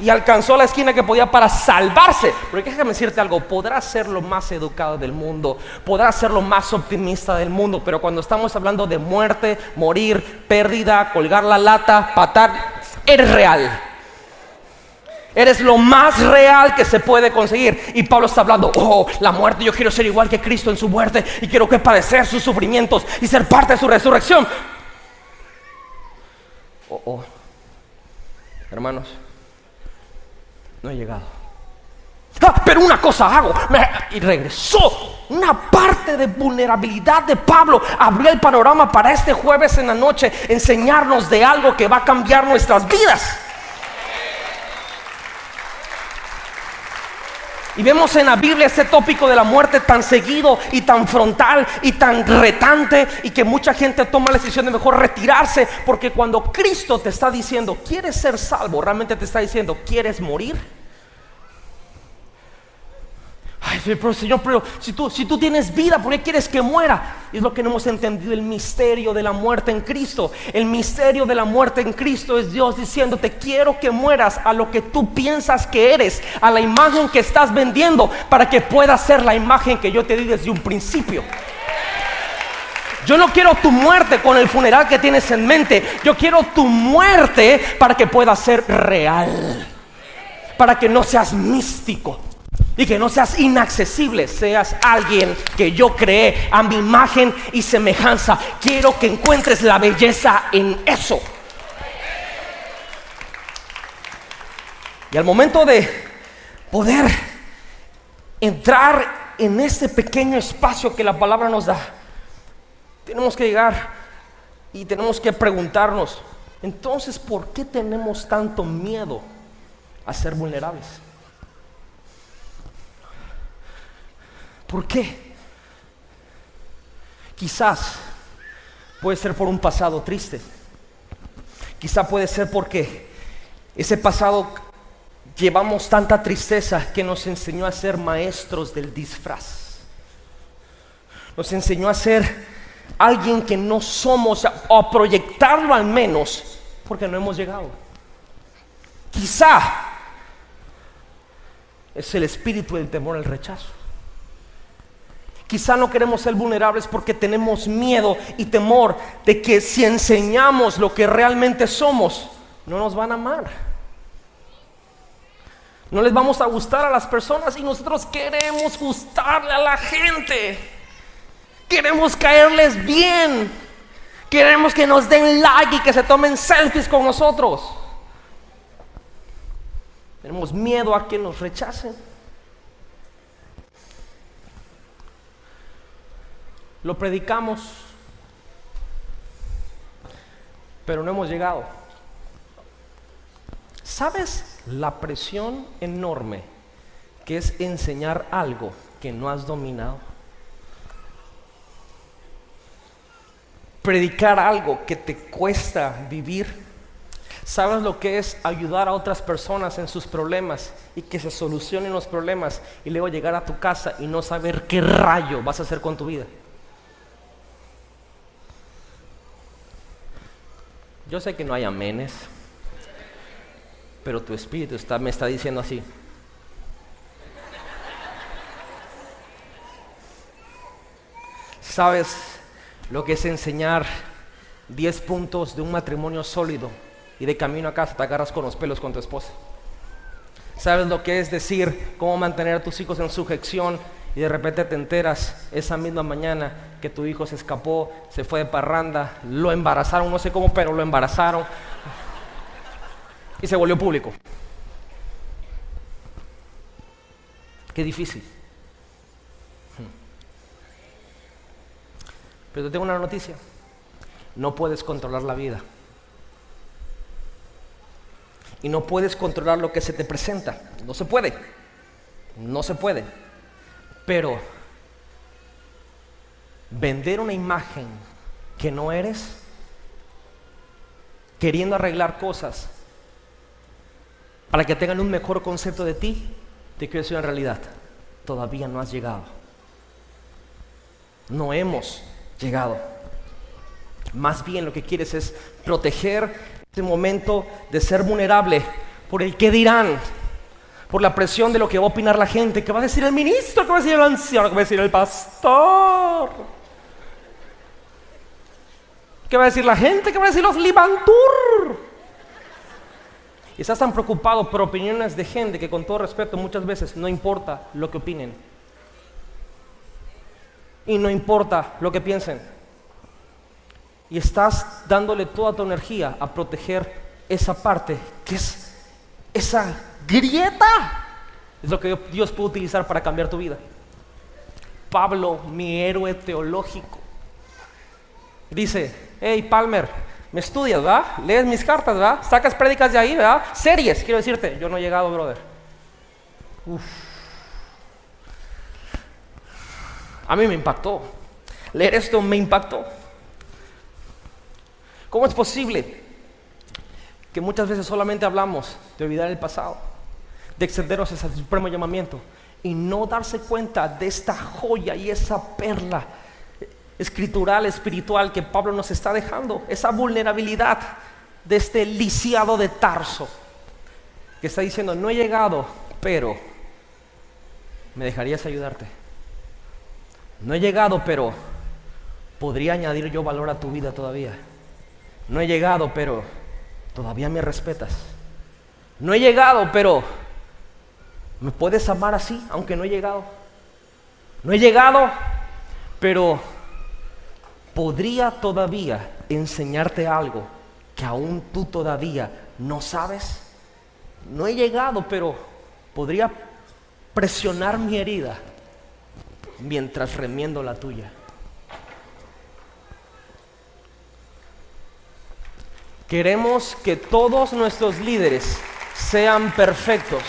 Y alcanzó la esquina que podía para salvarse. Porque déjame decirte algo, podrás ser lo más educado del mundo, podrás ser lo más optimista del mundo, pero cuando estamos hablando de muerte, morir, pérdida, colgar la lata, patar, eres real. Eres lo más real que se puede conseguir. Y Pablo está hablando, oh, la muerte, yo quiero ser igual que Cristo en su muerte y quiero que padecer sus sufrimientos y ser parte de su resurrección. Oh, oh. Hermanos, no he llegado. Ah, pero una cosa hago. y regresó. Una parte de vulnerabilidad de Pablo abrió el panorama para este jueves en la noche enseñarnos de algo que va a cambiar nuestras vidas. Y vemos en la Biblia ese tópico de la muerte tan seguido y tan frontal y tan retante y que mucha gente toma la decisión de mejor retirarse porque cuando Cristo te está diciendo, ¿quieres ser salvo? Realmente te está diciendo, ¿quieres morir? Señor, pero si tú, si tú tienes vida, ¿por qué quieres que muera? es lo que no hemos entendido, el misterio de la muerte en Cristo. El misterio de la muerte en Cristo es Dios diciéndote, quiero que mueras a lo que tú piensas que eres, a la imagen que estás vendiendo, para que puedas ser la imagen que yo te di desde un principio. Yo no quiero tu muerte con el funeral que tienes en mente. Yo quiero tu muerte para que pueda ser real. Para que no seas místico y que no seas inaccesible, seas alguien que yo creé a mi imagen y semejanza. Quiero que encuentres la belleza en eso. Y al momento de poder entrar en este pequeño espacio que la palabra nos da, tenemos que llegar y tenemos que preguntarnos, entonces, ¿por qué tenemos tanto miedo a ser vulnerables? ¿Por qué? Quizás puede ser por un pasado triste. Quizá puede ser porque ese pasado llevamos tanta tristeza que nos enseñó a ser maestros del disfraz. Nos enseñó a ser alguien que no somos, o a proyectarlo al menos, porque no hemos llegado. Quizá es el espíritu del temor al rechazo. Quizá no queremos ser vulnerables porque tenemos miedo y temor de que si enseñamos lo que realmente somos, no nos van a amar. No les vamos a gustar a las personas y nosotros queremos gustarle a la gente. Queremos caerles bien. Queremos que nos den like y que se tomen selfies con nosotros. Tenemos miedo a que nos rechacen. Lo predicamos, pero no hemos llegado. ¿Sabes la presión enorme que es enseñar algo que no has dominado? Predicar algo que te cuesta vivir. ¿Sabes lo que es ayudar a otras personas en sus problemas y que se solucionen los problemas y luego llegar a tu casa y no saber qué rayo vas a hacer con tu vida? Yo sé que no hay amenes, pero tu espíritu está, me está diciendo así. ¿Sabes lo que es enseñar 10 puntos de un matrimonio sólido y de camino a casa te agarras con los pelos con tu esposa? ¿Sabes lo que es decir cómo mantener a tus hijos en sujeción y de repente te enteras esa misma mañana que tu hijo se escapó, se fue de parranda, lo embarazaron, no sé cómo, pero lo embarazaron y se volvió público. Qué difícil. Pero te tengo una noticia. No puedes controlar la vida. Y no puedes controlar lo que se te presenta. No se puede. No se puede. Pero vender una imagen que no eres, queriendo arreglar cosas para que tengan un mejor concepto de ti, te quiero decir en realidad, todavía no has llegado. no hemos llegado. Más bien lo que quieres es proteger este momento de ser vulnerable por el que dirán, por la presión de lo que va a opinar la gente, que va a decir el ministro, que va a decir el anciano, que va a decir el pastor, que va a decir la gente, que va a decir los libantur. Y estás tan preocupado por opiniones de gente que con todo respeto muchas veces no importa lo que opinen. Y no importa lo que piensen. Y estás dándole toda tu energía a proteger esa parte que es esa grieta. Es lo que Dios puede utilizar para cambiar tu vida. Pablo, mi héroe teológico, dice, hey Palmer, me estudias, ¿verdad? Lees mis cartas, ¿verdad? Sacas prédicas de ahí, ¿verdad? Series, quiero decirte. Yo no he llegado, brother. Uf. A mí me impactó. Leer esto me impactó. ¿Cómo es posible que muchas veces solamente hablamos de olvidar el pasado, de extendernos ese supremo llamamiento y no darse cuenta de esta joya y esa perla escritural, espiritual que Pablo nos está dejando, esa vulnerabilidad de este lisiado de Tarso, que está diciendo, no he llegado, pero me dejarías ayudarte. No he llegado, pero podría añadir yo valor a tu vida todavía. No he llegado, pero todavía me respetas. No he llegado, pero me puedes amar así, aunque no he llegado. No he llegado, pero podría todavía enseñarte algo que aún tú todavía no sabes. No he llegado, pero podría presionar mi herida mientras remiendo la tuya. Queremos que todos nuestros líderes sean perfectos,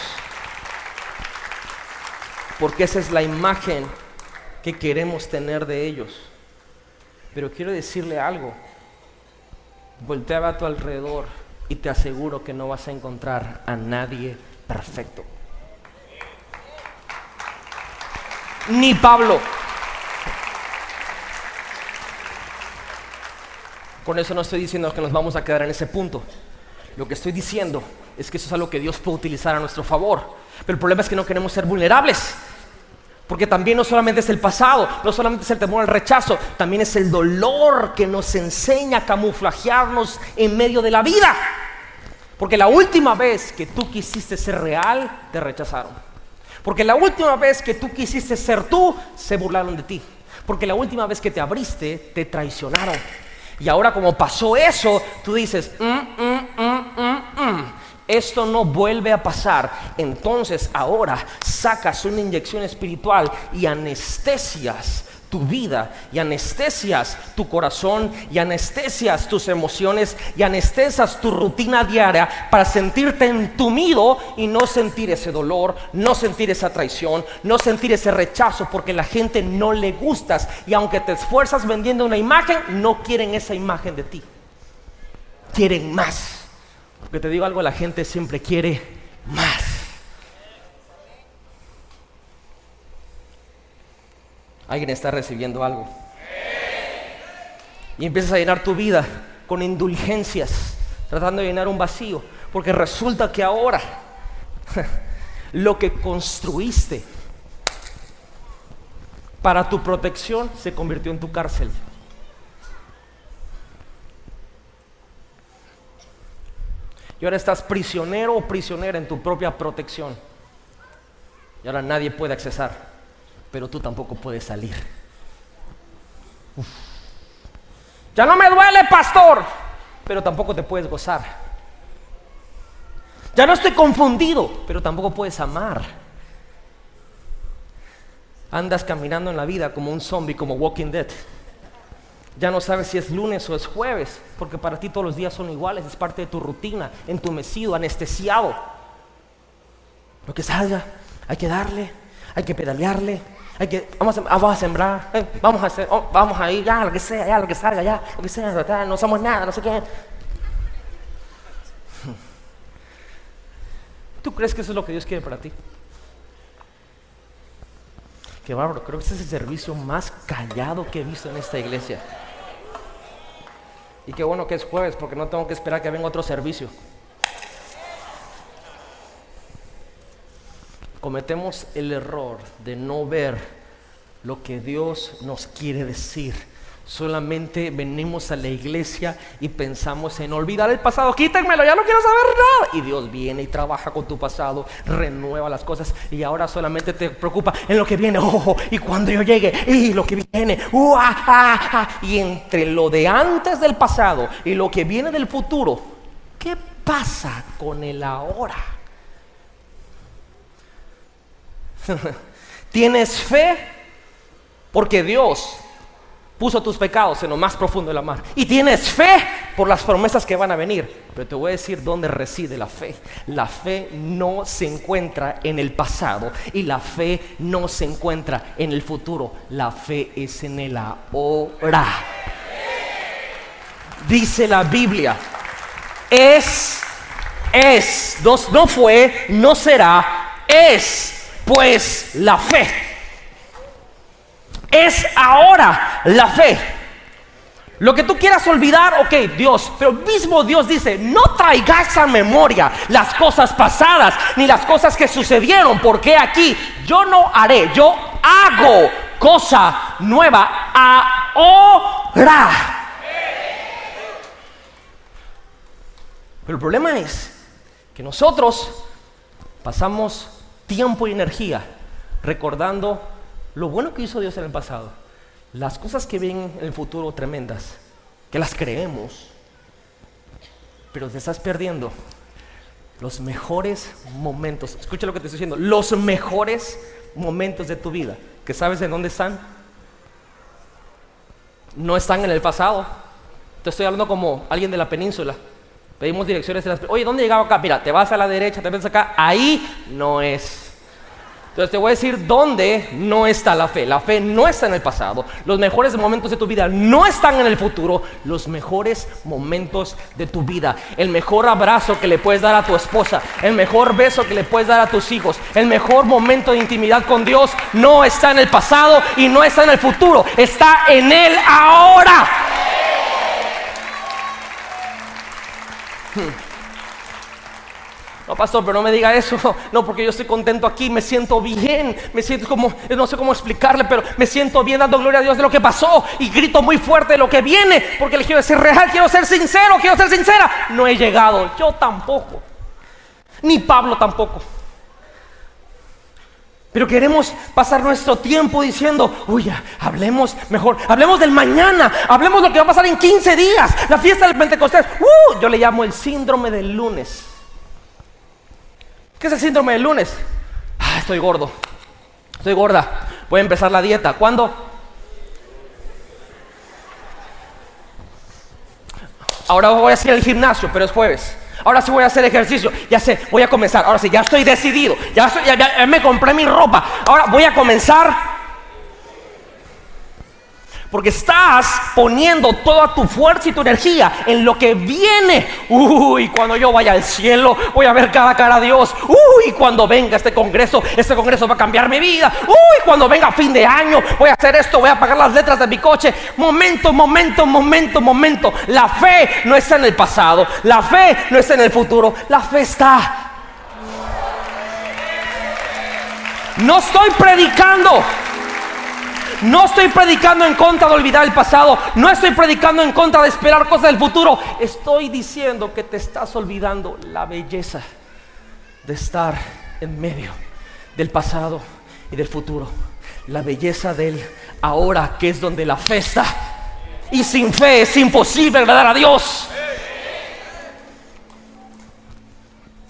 porque esa es la imagen que queremos tener de ellos. Pero quiero decirle algo. Voltea a tu alrededor y te aseguro que no vas a encontrar a nadie perfecto. Ni Pablo. Con eso no estoy diciendo que nos vamos a quedar en ese punto. Lo que estoy diciendo es que eso es algo que Dios puede utilizar a nuestro favor. Pero el problema es que no queremos ser vulnerables. Porque también no solamente es el pasado, no solamente es el temor al rechazo, también es el dolor que nos enseña a camuflajearnos en medio de la vida. Porque la última vez que tú quisiste ser real, te rechazaron. Porque la última vez que tú quisiste ser tú, se burlaron de ti. Porque la última vez que te abriste, te traicionaron. Y ahora como pasó eso, tú dices, mm, mm, mm, esto no vuelve a pasar, entonces ahora sacas una inyección espiritual y anestesias tu vida y anestesias tu corazón y anestesias tus emociones y anestesias tu rutina diaria para sentirte entumido y no sentir ese dolor, no sentir esa traición, no sentir ese rechazo porque la gente no le gustas y aunque te esfuerzas vendiendo una imagen, no quieren esa imagen de ti. Quieren más. Porque te digo algo, la gente siempre quiere más. Alguien está recibiendo algo. Y empiezas a llenar tu vida con indulgencias, tratando de llenar un vacío. Porque resulta que ahora lo que construiste para tu protección se convirtió en tu cárcel. Y ahora estás prisionero o prisionera en tu propia protección. Y ahora nadie puede accesar, pero tú tampoco puedes salir. Ya no me duele, pastor, pero tampoco te puedes gozar. Ya no estoy confundido, pero tampoco puedes amar. Andas caminando en la vida como un zombie, como Walking Dead. Ya no sabes si es lunes o es jueves, porque para ti todos los días son iguales, es parte de tu rutina, entumecido, anestesiado. Lo que salga, hay que darle, hay que pedalearle, hay que, vamos a, sembrar, eh, vamos a hacer, oh, vamos a ir, ya, lo que sea, ya, lo que salga, ya, lo que sea, no somos nada, no sé qué. ¿Tú crees que eso es lo que Dios quiere para ti? Qué bárbaro, creo que este es el servicio más callado que he visto en esta iglesia. Y qué bueno que es jueves, porque no tengo que esperar que venga otro servicio. Cometemos el error de no ver lo que Dios nos quiere decir. Solamente venimos a la iglesia y pensamos en olvidar el pasado. Quítenmelo, ya no quiero saber nada. Y Dios viene y trabaja con tu pasado, renueva las cosas y ahora solamente te preocupa en lo que viene. Oh, y cuando yo llegue, y lo que viene. Uh. Y entre lo de antes del pasado y lo que viene del futuro, ¿qué pasa con el ahora? ¿Tienes fe? Porque Dios puso tus pecados en lo más profundo de la mar. Y tienes fe por las promesas que van a venir. Pero te voy a decir dónde reside la fe. La fe no se encuentra en el pasado y la fe no se encuentra en el futuro. La fe es en el ahora. Dice la Biblia, es, es, no fue, no será, es pues la fe es ahora la fe. Lo que tú quieras olvidar, ok, Dios, pero mismo Dios dice, no traigas a memoria las cosas pasadas ni las cosas que sucedieron, porque aquí yo no haré, yo hago cosa nueva ahora. Pero el problema es que nosotros pasamos tiempo y energía recordando lo bueno que hizo Dios en el pasado, las cosas que vienen en el futuro tremendas, que las creemos, pero te estás perdiendo los mejores momentos. Escucha lo que te estoy diciendo, los mejores momentos de tu vida, que sabes en dónde están. No están en el pasado. Te estoy hablando como alguien de la península. Pedimos direcciones. Las... Oye, ¿dónde llegaba acá? Mira, te vas a la derecha, te ves acá. Ahí no es. Entonces te voy a decir dónde no está la fe. La fe no está en el pasado. Los mejores momentos de tu vida no están en el futuro. Los mejores momentos de tu vida. El mejor abrazo que le puedes dar a tu esposa. El mejor beso que le puedes dar a tus hijos. El mejor momento de intimidad con Dios no está en el pasado y no está en el futuro. Está en Él ahora. Hmm. No, pastor, pero no me diga eso. No, porque yo estoy contento aquí, me siento bien, me siento como, no sé cómo explicarle, pero me siento bien dando gloria a Dios de lo que pasó y grito muy fuerte de lo que viene, porque le quiero decir real, quiero ser sincero, quiero ser sincera. No he llegado, yo tampoco, ni Pablo tampoco. Pero queremos pasar nuestro tiempo diciendo, uy, hablemos mejor, hablemos del mañana, hablemos de lo que va a pasar en 15 días, la fiesta del Pentecostés. Uh, yo le llamo el síndrome del lunes. ¿Qué es el síndrome del lunes? Ah, estoy gordo. Estoy gorda. Voy a empezar la dieta. ¿Cuándo? Ahora voy a hacer el gimnasio, pero es jueves. Ahora sí voy a hacer ejercicio. Ya sé, voy a comenzar. Ahora sí, ya estoy decidido. Ya, ya me compré mi ropa. Ahora voy a comenzar porque estás poniendo toda tu fuerza y tu energía en lo que viene. Uy, cuando yo vaya al cielo, voy a ver cada cara a Dios. Uy, cuando venga este congreso, este congreso va a cambiar mi vida. Uy, cuando venga fin de año, voy a hacer esto, voy a pagar las letras de mi coche. Momento, momento, momento, momento. La fe no está en el pasado. La fe no está en el futuro. La fe está. No estoy predicando no estoy predicando en contra de olvidar el pasado. No estoy predicando en contra de esperar cosas del futuro. Estoy diciendo que te estás olvidando la belleza de estar en medio del pasado y del futuro. La belleza del ahora, que es donde la fe está. Y sin fe es imposible agradar a Dios.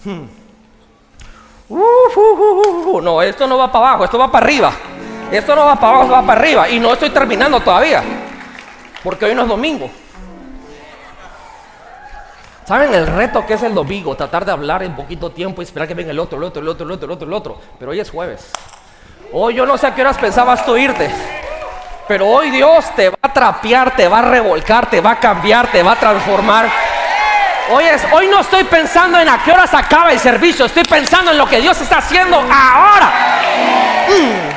Hmm. no, esto no va para abajo, esto va para arriba. Esto no va para abajo, va para arriba. Y no estoy terminando todavía. Porque hoy no es domingo. ¿Saben el reto que es el domingo? Tratar de hablar en poquito tiempo y esperar que venga el otro, el otro, el otro, el otro, el otro, el otro. Pero hoy es jueves. Hoy yo no sé a qué horas pensabas tú irte. Pero hoy Dios te va a trapear, te va a revolcar, te va a cambiar, te va a transformar. Hoy, es, hoy no estoy pensando en a qué horas acaba el servicio, estoy pensando en lo que Dios está haciendo ahora. Mm.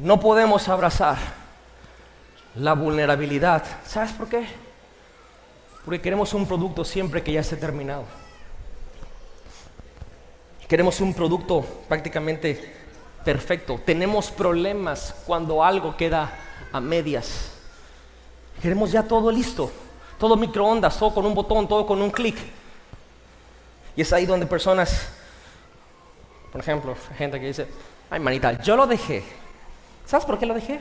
No podemos abrazar la vulnerabilidad. ¿Sabes por qué? Porque queremos un producto siempre que ya esté terminado. Queremos un producto prácticamente perfecto. Tenemos problemas cuando algo queda a medias. Queremos ya todo listo. Todo microondas, todo con un botón, todo con un clic. Y es ahí donde personas, por ejemplo, gente que dice, ay manita, yo lo dejé. ¿Sabes por qué lo dejé?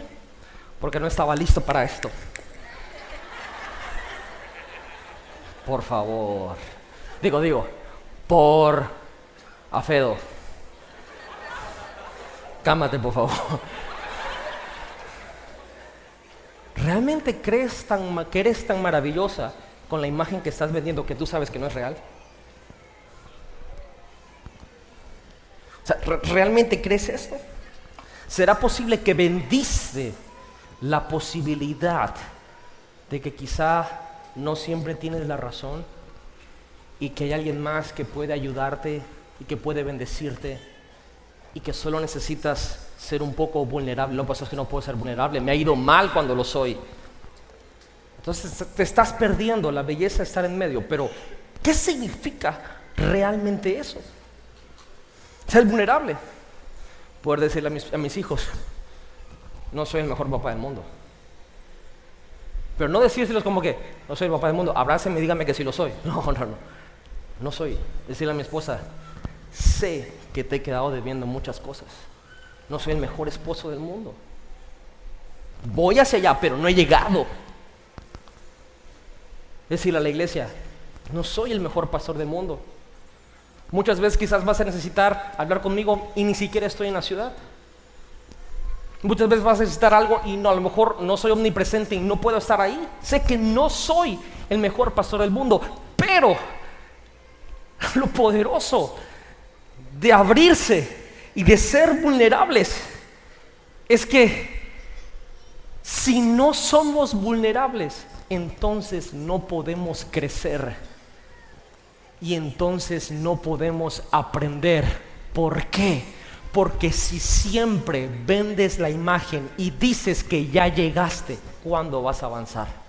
Porque no estaba listo para esto. Por favor. Digo, digo, por Afedo. Cámate, por favor. ¿Realmente crees tan, que eres tan maravillosa con la imagen que estás vendiendo que tú sabes que no es real? O sea, ¿Realmente crees esto? ¿Será posible que bendice la posibilidad de que quizá no siempre tienes la razón y que hay alguien más que puede ayudarte y que puede bendecirte y que solo necesitas ser un poco vulnerable. Lo que pasa es que no puedo ser vulnerable, me ha ido mal cuando lo soy. Entonces te estás perdiendo la belleza de estar en medio, pero ¿qué significa realmente eso? Ser vulnerable. Poder decirle a mis, hijos, no soy el mejor papá del mundo. Pero no decírselos como que, no soy el papá del mundo, abrácenme y dígame que sí lo soy. No, no, no. No soy. Decirle a mi esposa, sé que te he quedado debiendo muchas cosas. No soy el mejor esposo del mundo. Voy hacia allá, pero no he llegado. Decirle a la iglesia, no soy el mejor pastor del mundo. Muchas veces quizás vas a necesitar hablar conmigo y ni siquiera estoy en la ciudad. Muchas veces vas a necesitar algo y no, a lo mejor no soy omnipresente y no puedo estar ahí. Sé que no soy el mejor pastor del mundo, pero lo poderoso de abrirse y de ser vulnerables es que si no somos vulnerables, entonces no podemos crecer y entonces no podemos aprender. ¿Por qué? Porque si siempre vendes la imagen y dices que ya llegaste, ¿cuándo vas a avanzar?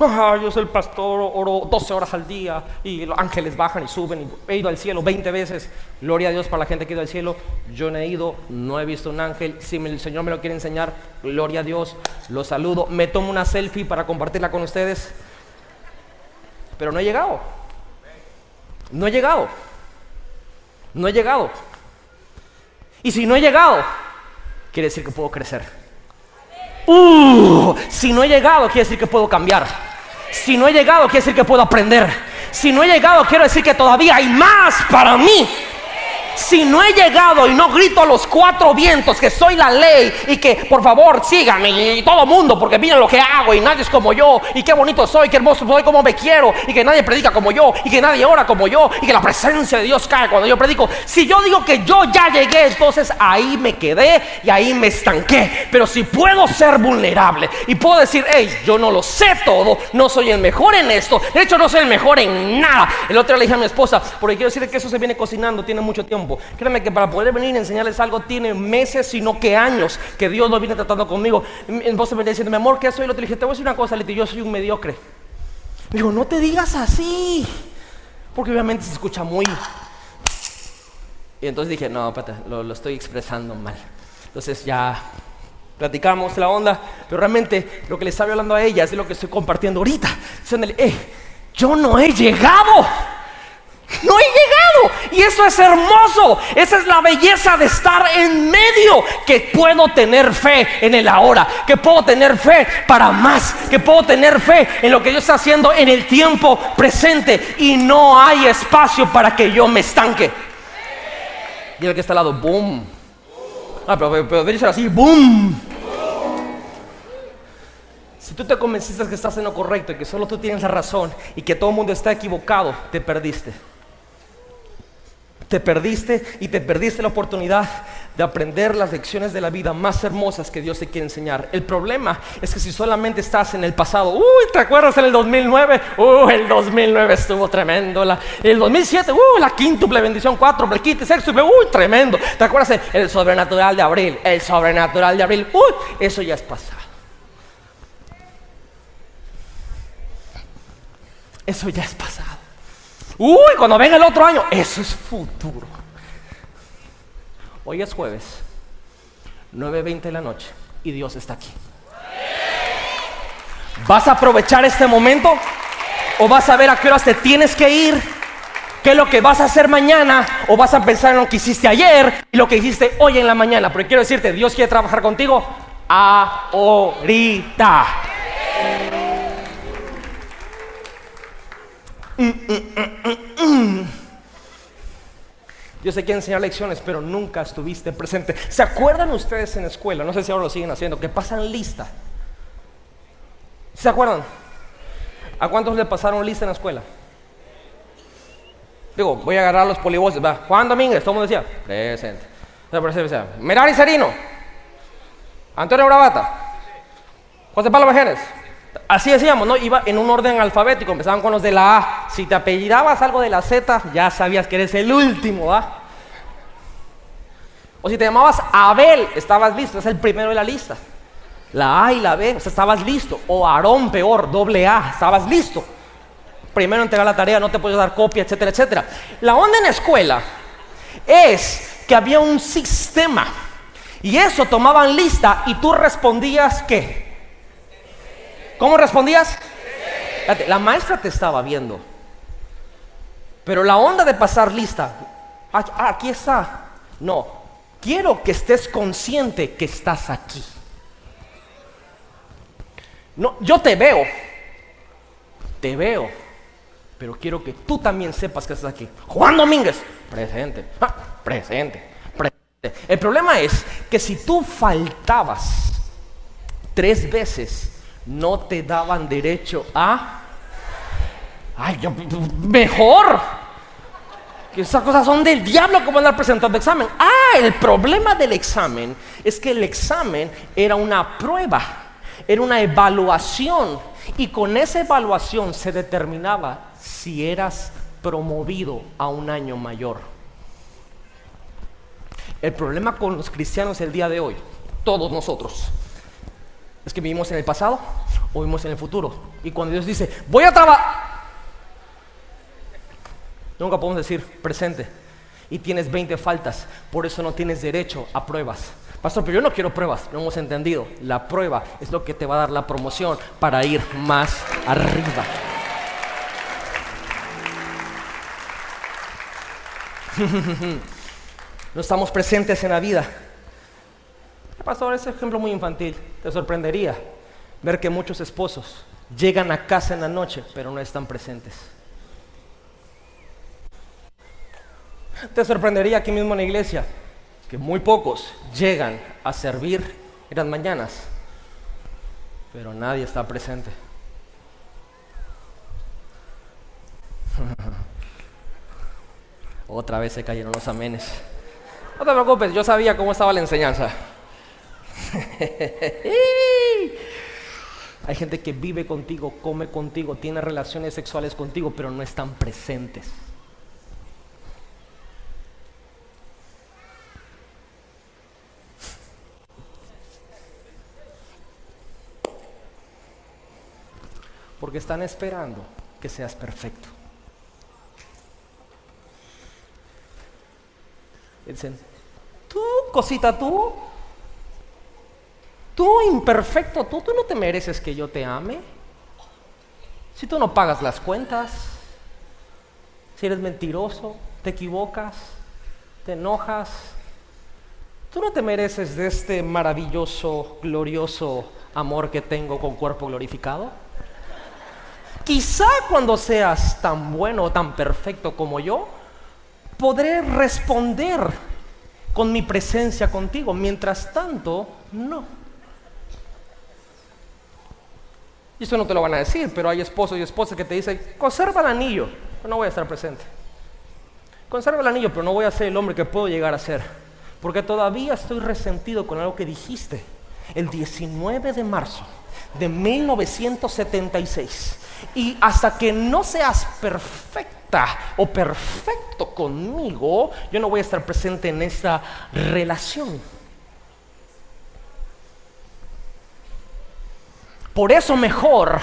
Yo soy el pastor, oro 12 horas al día y los ángeles bajan y suben y he ido al cielo 20 veces. Gloria a Dios para la gente que ha ido al cielo. Yo no he ido, no he visto un ángel. Si el Señor me lo quiere enseñar, gloria a Dios, lo saludo. Me tomo una selfie para compartirla con ustedes. Pero no he llegado. No he llegado. No he llegado. Y si no he llegado, quiere decir que puedo crecer. Uh, si no he llegado, quiere decir que puedo cambiar. Si no he llegado, quiere decir que puedo aprender. Si no he llegado, quiero decir que todavía hay más para mí. Si no he llegado y no grito a los cuatro vientos que soy la ley y que por favor síganme y todo mundo porque miren lo que hago y nadie es como yo y qué bonito soy, qué hermoso soy, como me quiero y que nadie predica como yo y que nadie ora como yo y que la presencia de Dios cae cuando yo predico. Si yo digo que yo ya llegué, entonces ahí me quedé y ahí me estanqué. Pero si puedo ser vulnerable y puedo decir, hey, yo no lo sé todo, no soy el mejor en esto, de hecho no soy el mejor en nada. El otro día le dije a mi esposa, porque quiero decir que eso se viene cocinando, tiene mucho tiempo. Créeme que para poder venir y enseñarles algo tiene meses, sino que años que Dios lo viene tratando conmigo. En voz me diciendo, mi amor, ¿qué soy? Lo te dije, te voy a decir una cosa, Leti, yo soy un mediocre. Me dijo, no te digas así. Porque obviamente se escucha muy... Y entonces dije, no, espérate, lo, estoy expresando mal. Entonces ya platicamos la onda, pero realmente lo que le estaba hablando a ella es de lo que estoy compartiendo ahorita. Diciéndole, eh, yo no he llegado. No he llegado. Y eso es hermoso. Esa es la belleza de estar en medio. Que puedo tener fe en el ahora. Que puedo tener fe para más. Que puedo tener fe en lo que Dios está haciendo en el tiempo presente. Y no hay espacio para que yo me estanque. Dile que está al lado, boom. Ah, pero, pero, así, boom. Si tú te convenciste que estás en lo correcto y que solo tú tienes la razón y que todo el mundo está equivocado, te perdiste. Te perdiste y te perdiste la oportunidad de aprender las lecciones de la vida más hermosas que Dios te quiere enseñar. El problema es que si solamente estás en el pasado, uy, ¿te acuerdas en el 2009? Uy, el 2009 estuvo tremendo. El 2007, uy, la quíntuple bendición, cuatro, quinto, sextuple, uy, tremendo. ¿Te acuerdas el, el sobrenatural de abril? El sobrenatural de abril, uy, eso ya es pasado. Eso ya es pasado. Uy, cuando venga el otro año, eso es futuro. Hoy es jueves, 9.20 de la noche, y Dios está aquí. ¿Vas a aprovechar este momento? ¿O vas a ver a qué horas te tienes que ir? ¿Qué es lo que vas a hacer mañana? ¿O vas a pensar en lo que hiciste ayer y lo que hiciste hoy en la mañana? Porque quiero decirte, Dios quiere trabajar contigo ahorita. Yo sé que enseñar lecciones, pero nunca estuviste presente. ¿Se acuerdan ustedes en la escuela? No sé si ahora lo siguen haciendo, que pasan lista. ¿Se acuerdan? ¿A cuántos le pasaron lista en la escuela? Digo, voy a agarrar los polivoces. Va. Juan Domínguez, todo el mundo decía, presente. Merari Serino, Antonio Bravata, José Pablo Bajenes, Así decíamos, ¿no? Iba en un orden alfabético, empezaban con los de la A. Si te apellidabas algo de la Z, ya sabías que eres el último, ¿va? O si te llamabas Abel, estabas listo, es el primero de la lista. La A y la B, o sea, estabas listo. O Aarón, peor, doble A, estabas listo. Primero entregar la tarea, no te puedes dar copia, etcétera, etcétera. La onda en la escuela es que había un sistema. Y eso tomaban lista y tú respondías qué? ¿Cómo respondías? La maestra te estaba viendo. Pero la onda de pasar lista, ah, aquí está. No, quiero que estés consciente que estás aquí. No, yo te veo, te veo, pero quiero que tú también sepas que estás aquí. Juan Domínguez, presente, ah, presente, presente. El problema es que si tú faltabas tres veces, no te daban derecho a... Ay, mejor. Que esas cosas son del diablo como andar presentando examen. Ah, el problema del examen es que el examen era una prueba, era una evaluación. Y con esa evaluación se determinaba si eras promovido a un año mayor. El problema con los cristianos el día de hoy, todos nosotros, es que vivimos en el pasado o vivimos en el futuro. Y cuando Dios dice, voy a trabajar, nunca podemos decir presente. Y tienes 20 faltas, por eso no tienes derecho a pruebas. Pastor, pero yo no quiero pruebas, no hemos entendido. La prueba es lo que te va a dar la promoción para ir más arriba. no estamos presentes en la vida. Pastor, ese ejemplo muy infantil. Te sorprendería ver que muchos esposos llegan a casa en la noche, pero no están presentes. Te sorprendería aquí mismo en la iglesia que muy pocos llegan a servir en las mañanas, pero nadie está presente. Otra vez se cayeron los amenes. No te preocupes, yo sabía cómo estaba la enseñanza. Hay gente que vive contigo, come contigo, tiene relaciones sexuales contigo, pero no están presentes. Porque están esperando que seas perfecto. Dicen, tú, cosita, tú, Tú, imperfecto, tú, tú no te mereces que yo te ame. Si tú no pagas las cuentas, si eres mentiroso, te equivocas, te enojas, tú no te mereces de este maravilloso, glorioso amor que tengo con cuerpo glorificado. Quizá cuando seas tan bueno o tan perfecto como yo, podré responder con mi presencia contigo. Mientras tanto, no. Y eso no te lo van a decir, pero hay esposos y esposas que te dicen, conserva el anillo, pero no voy a estar presente. Conserva el anillo, pero no voy a ser el hombre que puedo llegar a ser. Porque todavía estoy resentido con algo que dijiste el 19 de marzo de 1976. Y hasta que no seas perfecta o perfecto conmigo, yo no voy a estar presente en esta relación. Por eso mejor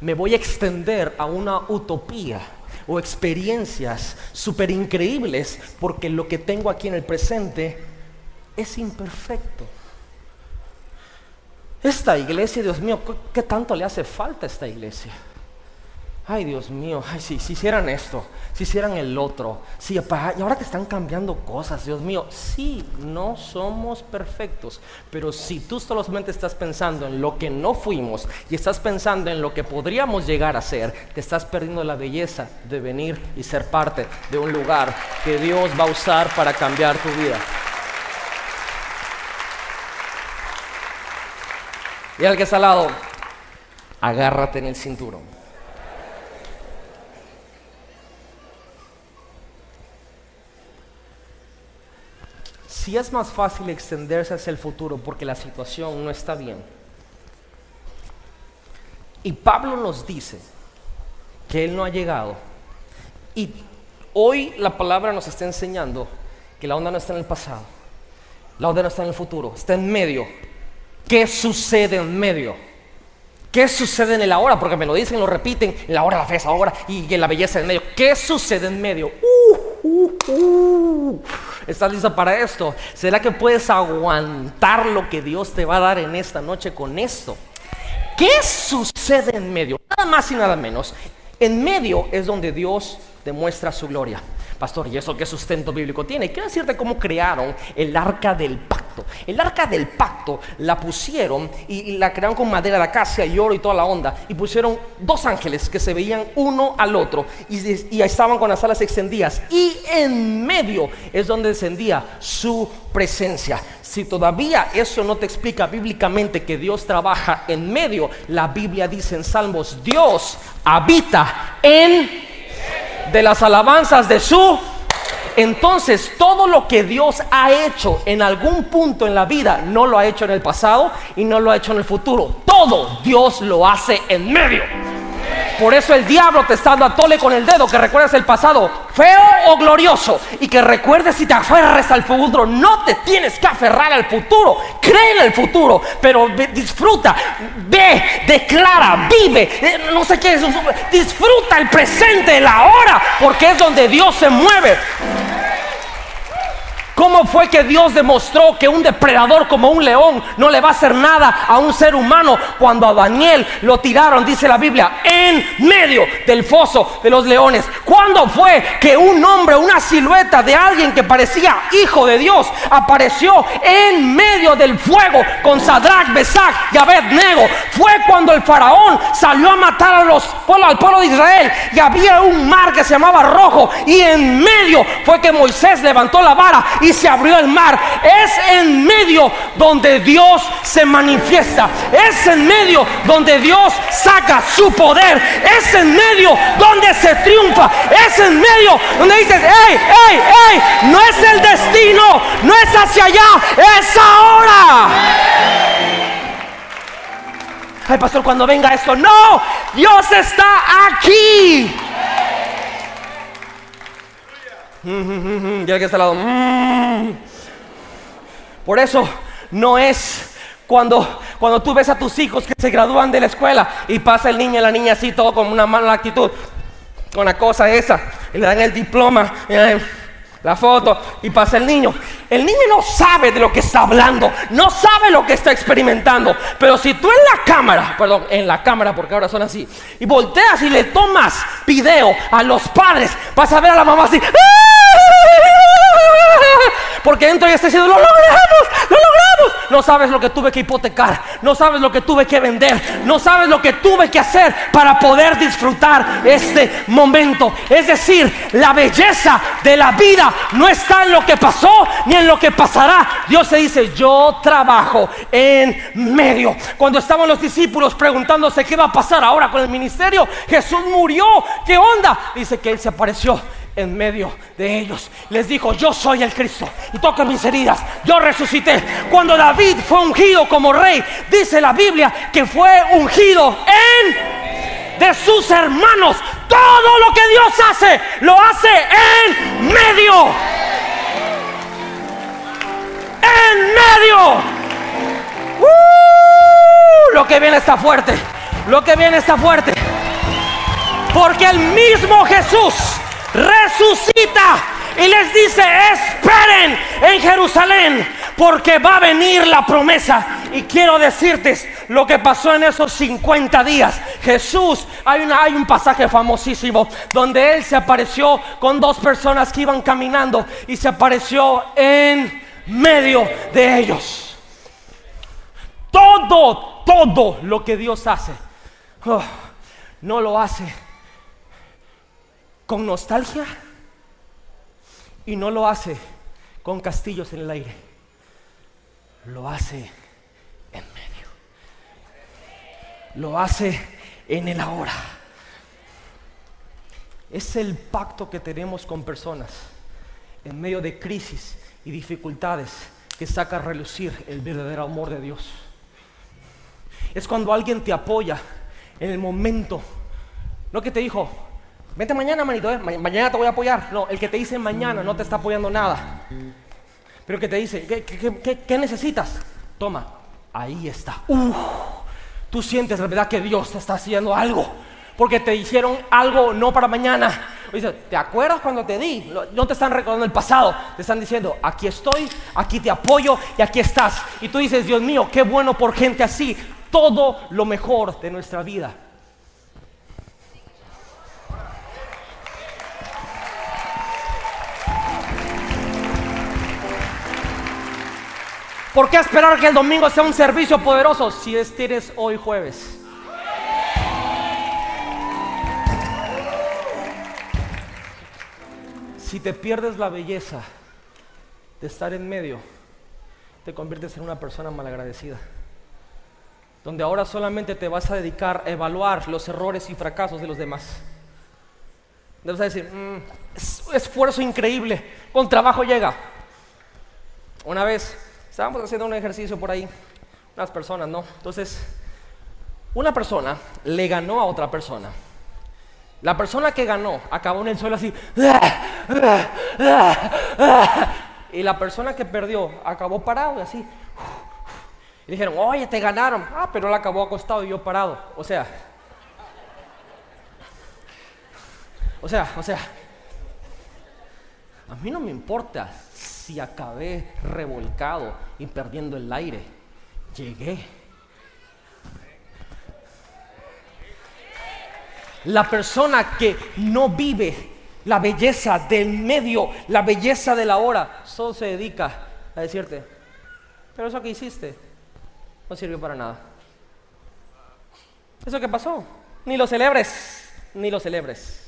me voy a extender a una utopía o experiencias súper increíbles porque lo que tengo aquí en el presente es imperfecto. Esta iglesia, Dios mío, ¿qué tanto le hace falta a esta iglesia? Ay, Dios mío, ay, si, si hicieran esto, si hicieran el otro, si, y ahora que están cambiando cosas, Dios mío, sí, no somos perfectos, pero si tú solamente estás pensando en lo que no fuimos y estás pensando en lo que podríamos llegar a ser, te estás perdiendo la belleza de venir y ser parte de un lugar que Dios va a usar para cambiar tu vida. Y al que está al lado, agárrate en el cinturón. Si es más fácil extenderse hacia el futuro porque la situación no está bien. Y Pablo nos dice que él no ha llegado. Y hoy la palabra nos está enseñando que la onda no está en el pasado. La onda no está en el futuro, está en medio ¿Qué sucede en medio? ¿Qué sucede en el ahora? Porque me lo dicen, lo repiten, en la hora, la fe ahora y en la belleza en medio. ¿Qué sucede en medio? Uh, uh, uh. ¿Estás listo para esto? ¿Será que puedes aguantar lo que Dios te va a dar en esta noche con esto? ¿Qué sucede en medio? Nada más y nada menos. En medio es donde Dios demuestra su gloria. Pastor, ¿y eso qué sustento bíblico tiene? Quiero decirte cómo crearon el arca del pacto. El arca del pacto la pusieron y, la crearon con madera de acacia y oro y toda la onda. Y pusieron dos ángeles que se veían uno al otro y, y estaban con las alas extendidas. Y en medio es donde descendía su presencia. Si todavía eso no te explica bíblicamente que Dios trabaja en medio, la Biblia dice en Salmos, Dios habita en de las alabanzas de su... Entonces, todo lo que Dios ha hecho en algún punto en la vida, no lo ha hecho en el pasado y no lo ha hecho en el futuro. Todo Dios lo hace en medio. Por eso el diablo te está dando a tole con el dedo, que recuerdes el pasado feo o glorioso y que recuerdes si te aferres al futuro. No te tienes que aferrar al futuro, cree en el futuro, pero disfruta, ve, declara, vive, eh, no sé qué es, disfruta el presente, la hora, porque es donde Dios se mueve. ¿Cómo fue que Dios demostró que un depredador como un león no le va a hacer nada a un ser humano cuando a Daniel lo tiraron, dice la Biblia, en medio del foso de los leones? ¿Cuándo fue que un hombre, una silueta de alguien que parecía hijo de Dios, apareció en medio del fuego con Sadrach, Besach y Abednego? Fue cuando el faraón salió a matar al pueblo de Israel y había un mar que se llamaba rojo y en medio fue que Moisés levantó la vara se abrió el mar. Es en medio donde Dios se manifiesta. Es en medio donde Dios saca su poder. Es en medio donde se triunfa. Es en medio donde dices, hey, hey, hey, no es el destino, no es hacia allá, es ahora. Ay, pastor, cuando venga esto, no, Dios está aquí. Ya que está al lado. Por eso no es cuando, cuando tú ves a tus hijos que se gradúan de la escuela y pasa el niño y la niña así, todo con una mala actitud, con la cosa esa, y le dan el diploma la foto y pasa el niño. El niño no sabe de lo que está hablando, no sabe lo que está experimentando. Pero si tú en la cámara, perdón, en la cámara, porque ahora son así, y volteas y le tomas video a los padres, vas a ver a la mamá así. Porque dentro ya está diciendo, lo logramos, lo logramos. No sabes lo que tuve que hipotecar, no sabes lo que tuve que vender, no sabes lo que tuve que hacer para poder disfrutar este momento. Es decir, la belleza de la vida no está en lo que pasó ni en lo que pasará. Dios se dice, yo trabajo en medio. Cuando estaban los discípulos preguntándose qué va a pasar ahora con el ministerio, Jesús murió. ¿Qué onda? Dice que Él se apareció en medio de ellos. Les dijo, yo soy el Cristo y toca mis heridas, yo resucité. Cuando David fue ungido como rey, dice la Biblia que fue ungido en de sus hermanos. Todo lo que Dios hace, lo hace en medio. En medio. ¡Uh! lo que viene está fuerte. Lo que viene está fuerte. Porque el mismo Jesús resucita y les dice, esperen en Jerusalén, porque va a venir la promesa. Y quiero decirte lo que pasó en esos 50 días. Jesús, hay, una, hay un pasaje famosísimo donde Él se apareció con dos personas que iban caminando y se apareció en medio de ellos. Todo, todo lo que Dios hace, oh, no lo hace con nostalgia y no lo hace con castillos en el aire. Lo hace en medio. Lo hace en el ahora. Es el pacto que tenemos con personas en medio de crisis y dificultades que saca a relucir el verdadero amor de Dios. Es cuando alguien te apoya en el momento, no que te dijo, Vente mañana, manito, ¿eh? mañana te voy a apoyar. No, el que te dice mañana no te está apoyando nada. Pero que te dice, ¿qué, necesitas? Toma, ahí está. tú sientes la verdad que Dios te está haciendo algo. Porque te hicieron algo no para mañana. Dice, ¿te acuerdas cuando te di? No te están recordando el pasado. Te están diciendo, aquí estoy, aquí te apoyo y aquí estás. Y tú dices, Dios mío, qué bueno por gente así. Todo lo mejor de nuestra vida ¿Por qué esperar que el domingo sea un servicio poderoso si es hoy jueves? Si te pierdes la belleza de estar en medio, te conviertes en una persona malagradecida. Donde ahora solamente te vas a dedicar a evaluar los errores y fracasos de los demás. Debes decir, mm, esfuerzo increíble, con trabajo llega. Una vez Estábamos haciendo un ejercicio por ahí, unas personas, ¿no? Entonces, una persona le ganó a otra persona. La persona que ganó acabó en el suelo así. Y la persona que perdió acabó parado y así. Y dijeron, oye, te ganaron. Ah, pero él acabó acostado y yo parado. O sea, o sea, o sea, a mí no me importa si acabé revolcado y perdiendo el aire? Llegué. La persona que no vive la belleza del medio, la belleza de la hora, solo se dedica a decirte, pero eso que hiciste no sirvió para nada. Eso que pasó, ni lo celebres, ni lo celebres.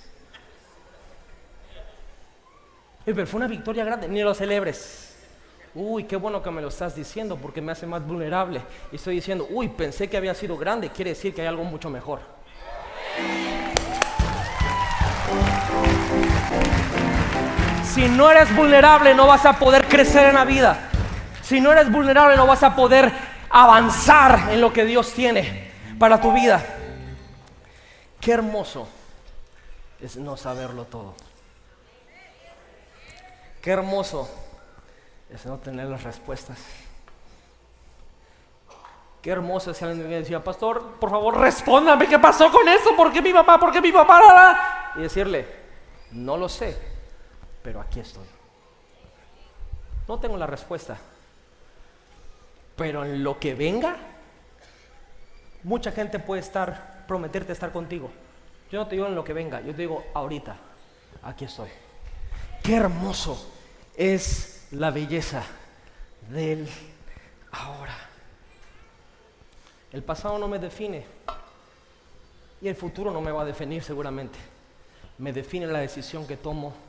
pero fue una victoria grande, ni lo celebres. Uy, qué bueno que me lo estás diciendo porque me hace más vulnerable. Y estoy diciendo, uy, pensé que había sido grande, quiere decir que hay algo mucho mejor. Si no eres vulnerable no vas a poder crecer en la vida. Si no eres vulnerable no vas a poder avanzar en lo que Dios tiene para tu vida. Qué hermoso es no saberlo todo. Qué hermoso es no tener las respuestas. Qué hermoso es alguien me decía, pastor, por favor, respóndame, ¿qué pasó con eso? ¿Por qué mi papá? ¿Por qué mi papá? Y decirle, no lo sé, pero aquí estoy. No tengo la respuesta, pero en lo que venga, mucha gente puede estar, prometerte estar contigo. Yo no te digo en lo que venga, yo te digo ahorita, aquí estoy. Qué hermoso es la belleza del ahora. El pasado no me define y el futuro no me va a definir seguramente. Me define la decisión que tomo.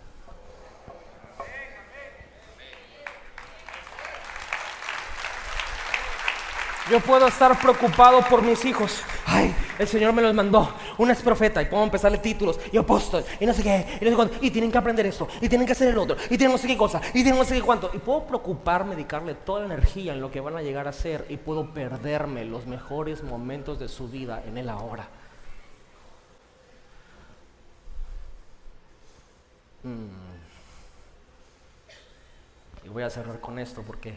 Yo puedo estar preocupado por mis hijos. Ay, el Señor me los mandó. Una es profeta y puedo empezarle títulos y apóstol y no sé qué, y no sé cuánto. Y tienen que aprender esto, y tienen que hacer el otro, y tienen no sé qué cosa, y tienen no sé qué cuánto. Y puedo preocuparme, dedicarle toda la energía en lo que van a llegar a ser y puedo perderme los mejores momentos de su vida en el ahora. Mm. Y voy a cerrar con esto porque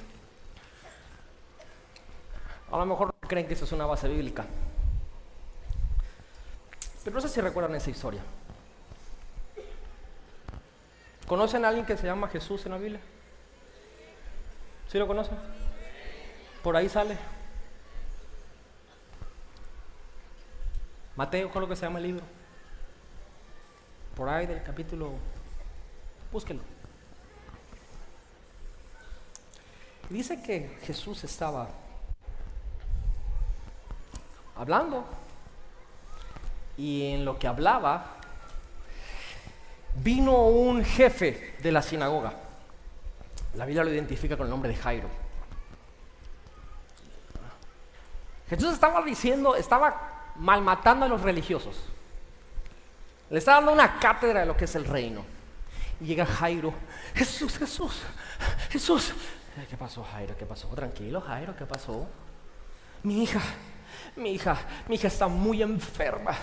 a lo mejor creen que eso es una base bíblica. Pero no sé si recuerdan esa historia. ¿Conocen a alguien que se llama Jesús en la Biblia? ¿Sí lo conocen? Por ahí sale. Mateo, ¿cuál es lo que se llama el libro? Por ahí del capítulo Búsquenlo. Dice que Jesús estaba hablando y en lo que hablaba vino un jefe de la sinagoga. La Biblia lo identifica con el nombre de Jairo. Jesús estaba diciendo, estaba malmatando a los religiosos. Le estaba dando una cátedra de lo que es el reino. Llega Jairo, Jesús, Jesús, Jesús. ¿Qué pasó, Jairo? ¿Qué pasó? Tranquilo, Jairo, ¿qué pasó? Mi hija, mi hija, mi hija está muy enferma.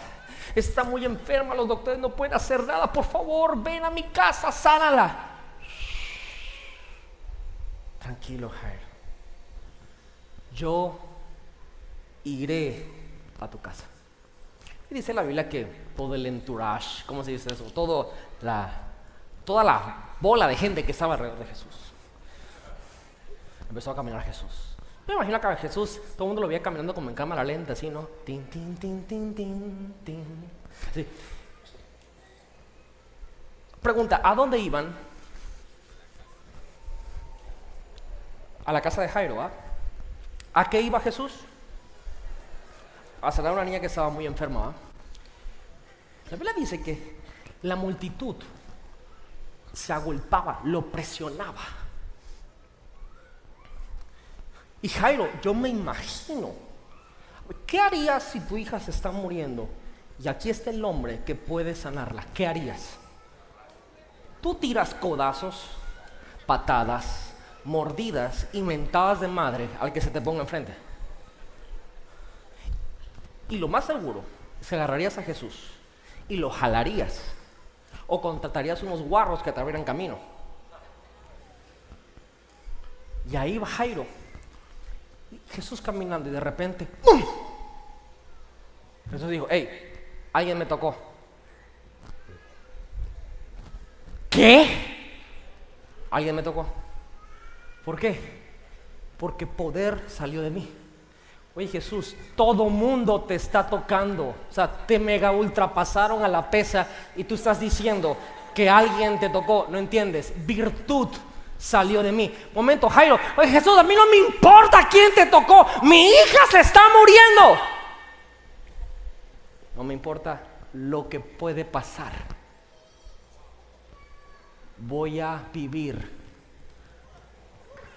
Está muy enferma, los doctores no pueden hacer nada. Por favor, ven a mi casa, sánala. Tranquilo, Jairo. Yo iré a tu casa. Y dice la Biblia que todo el entourage, ¿cómo se dice eso? Todo la toda la bola de gente que estaba alrededor de Jesús. Empezó a caminar Jesús. Me imagino que a Jesús todo el mundo lo veía caminando como en cámara lenta, así, ¿no? Tin, tin, tin, tin, tin, tin. Pregunta, ¿a dónde iban? A la casa de Jairo, ¿ah? ¿A qué iba Jesús? A sanar a una niña que estaba muy enferma, ¿ah? La Biblia dice que la multitud se agolpaba, lo presionaba. Y Jairo, yo me imagino, ¿qué harías si tu hija se está muriendo y aquí está el hombre que puede sanarla? ¿Qué harías? Tú tiras codazos, patadas, mordidas y mentadas de madre al que se te ponga enfrente. Y lo más seguro es agarrarías a Jesús y lo jalarías o contratarías unos guarros que te abrieran camino. Y ahí va Jairo. Jesús caminando y de repente, ¡pum! Jesús dijo, hey, alguien me tocó. ¿Qué? Alguien me tocó. ¿Por qué? Porque poder salió de mí. Oye Jesús, todo mundo te está tocando. O sea, te mega ultrapasaron a la pesa y tú estás diciendo que alguien te tocó. No entiendes. Virtud salió de mí. Momento, Jairo. Oye Jesús, a mí no me importa quién te tocó. Mi hija se está muriendo. No me importa lo que puede pasar. Voy a vivir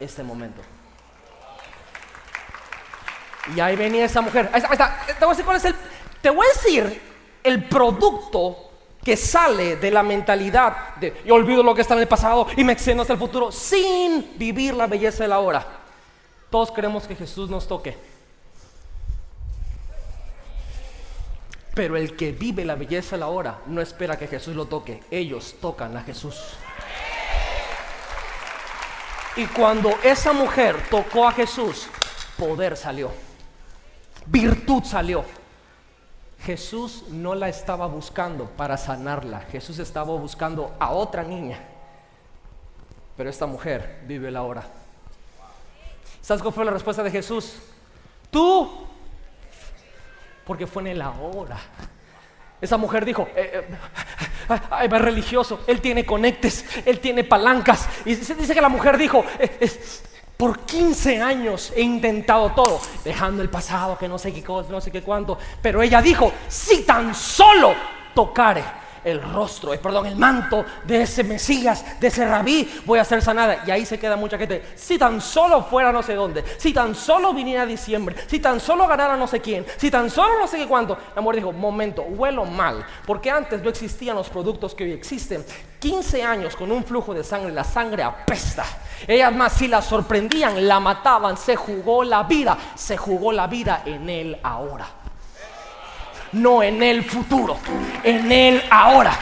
este momento. Y ahí venía esa mujer. Ahí está, Te voy a decir cuál es el. Te voy a decir el producto que sale de la mentalidad de yo olvido lo que está en el pasado y me extiendo hasta el futuro sin vivir la belleza de la hora. Todos queremos que Jesús nos toque. Pero el que vive la belleza de la hora no espera que Jesús lo toque. Ellos tocan a Jesús. Y cuando esa mujer tocó a Jesús, poder salió virtud salió. Jesús no la estaba buscando para sanarla, Jesús estaba buscando a otra niña. Pero esta mujer vive la hora. ¿Sabes cuál fue la respuesta de Jesús? Tú, porque fue en la hora. Esa mujer dijo, eh, eh va religioso, él tiene conectes, él tiene palancas. Y dice que la mujer dijo, eh, por 15 años he intentado todo, dejando el pasado, que no sé qué cosa, no sé qué cuánto. Pero ella dijo, si tan solo tocare el rostro, perdón, el manto de ese Mesías, de ese rabí, voy a ser sanada. Y ahí se queda mucha gente. Si tan solo fuera no sé dónde, si tan solo viniera diciembre, si tan solo ganara no sé quién, si tan solo no sé qué cuánto. La mujer dijo, momento, huelo mal, porque antes no existían los productos que hoy existen. 15 años con un flujo de sangre, la sangre apesta. Ellas más si la sorprendían, la mataban, se jugó la vida, se jugó la vida en él ahora. No en el futuro, en él ahora.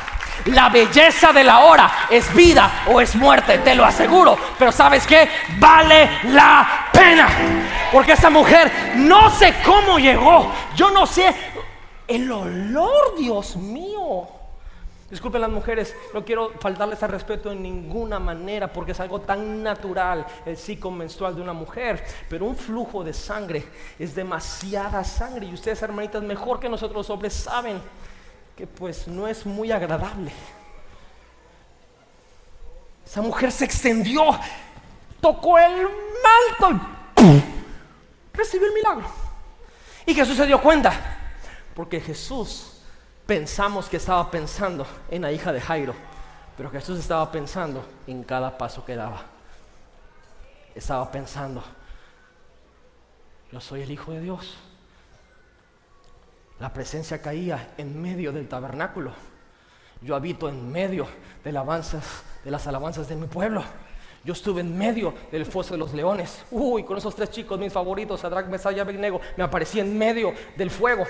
La belleza de la hora es vida o es muerte, te lo aseguro. Pero sabes que vale la pena. Porque esa mujer no sé cómo llegó. Yo no sé el olor, Dios mío. Disculpen las mujeres, no quiero faltarles al respeto en ninguna manera porque es algo tan natural el ciclo menstrual de una mujer, pero un flujo de sangre es demasiada sangre y ustedes hermanitas mejor que nosotros los hombres saben que pues no es muy agradable. Esa mujer se extendió, tocó el manto y recibió el milagro. Y Jesús se dio cuenta, porque Jesús pensamos que estaba pensando en la hija de Jairo, pero Jesús estaba pensando en cada paso que daba. Estaba pensando, yo soy el Hijo de Dios. La presencia caía en medio del tabernáculo. Yo habito en medio de, las alabanzas de mi pueblo. Yo estuve en medio del foso de los leones. Uy, con esos tres chicos, mis favoritos, Sadrach, Mesaya y Abednego, me aparecí en medio del fuego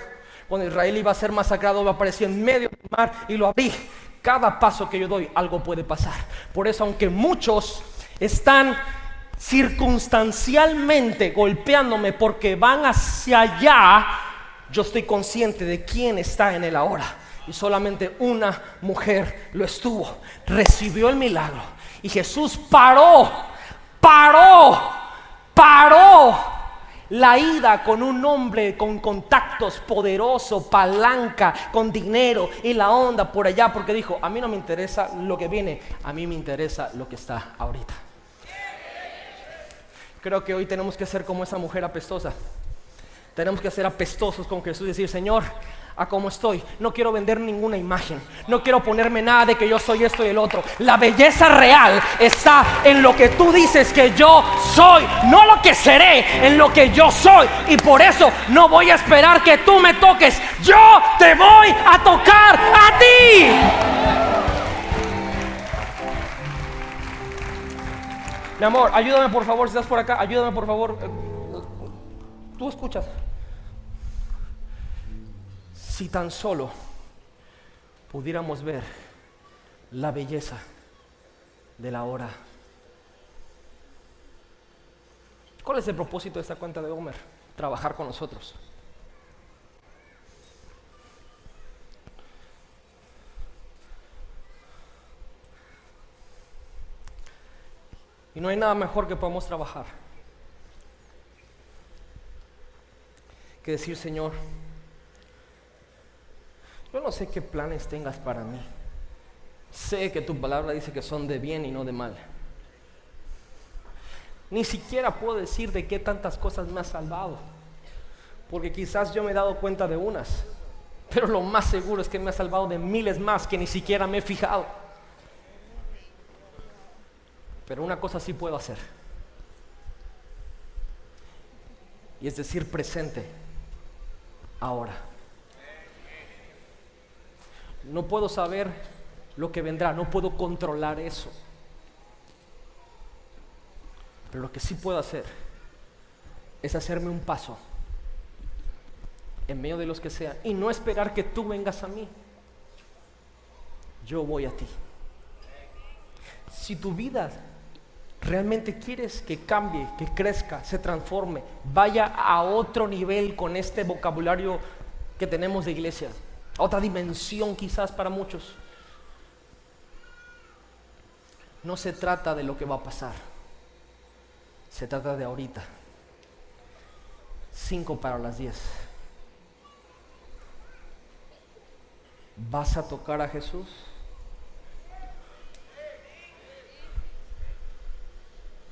cuando Israel iba a ser masacrado, me apareció en medio del mar y lo abrí. Cada paso que yo doy, algo puede pasar. Por eso, aunque muchos están circunstancialmente golpeándome porque van hacia allá, yo estoy consciente de quién está en el ahora. Y solamente una mujer lo estuvo. Recibió el milagro. Y Jesús paró, paró, paró la ida con un hombre con contactos poderoso, palanca, con dinero y la onda por allá, porque dijo, a mí no me interesa lo que viene, a mí me interesa lo que está ahorita. Creo que hoy tenemos que ser como esa mujer apestosa. Tenemos que ser apestosos con Jesús y decir, Señor, a cómo estoy. No quiero vender ninguna imagen. No quiero ponerme nada de que yo soy esto y el otro. La belleza real está en lo que tú dices que yo soy, no lo que seré, en lo que yo soy. Y por eso no voy a esperar que tú me toques. Yo te voy a tocar a ti. Mi amor, ayúdame por favor, si estás por acá, ayúdame por favor. Tú escuchas. Si tan solo pudiéramos ver la belleza de la hora. ¿Cuál es el propósito de esta cuenta de Homer? Trabajar con nosotros. Y no hay nada mejor que podamos trabajar que decir, Señor, yo no sé qué planes tengas para mí. Sé que tu palabra dice que son de bien y no de mal. Ni siquiera puedo decir de qué tantas cosas me has salvado. Porque quizás yo me he dado cuenta de unas. Pero lo más seguro es que me has salvado de miles más que ni siquiera me he fijado. Pero una cosa sí puedo hacer. Y es decir, presente. Ahora. No puedo saber lo que vendrá, no puedo controlar eso. Pero lo que sí puedo hacer es hacerme un paso en medio de los que sean y no esperar que tú vengas a mí. Yo voy a ti. Si tu vida realmente quieres que cambie, que crezca, se transforme, vaya a otro nivel con este vocabulario que tenemos de iglesia, otra dimensión quizás para muchos. No se trata de lo que va a pasar, se trata de ahorita. Cinco para las diez. ¿Vas a tocar a Jesús?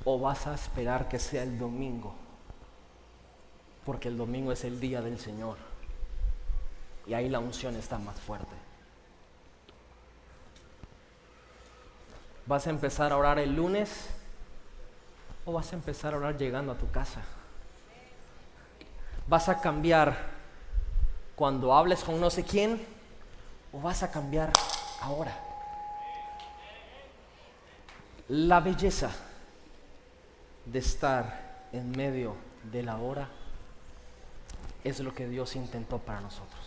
¿O vas a esperar que sea el domingo? Porque el domingo es el día del Señor. Y ahí la unción está más fuerte. ¿Vas a empezar a orar el lunes o vas a empezar a orar llegando a tu casa? ¿Vas a cambiar cuando hables con no sé quién o vas a cambiar ahora? La belleza de estar en medio de la hora es lo que Dios intentó para nosotros.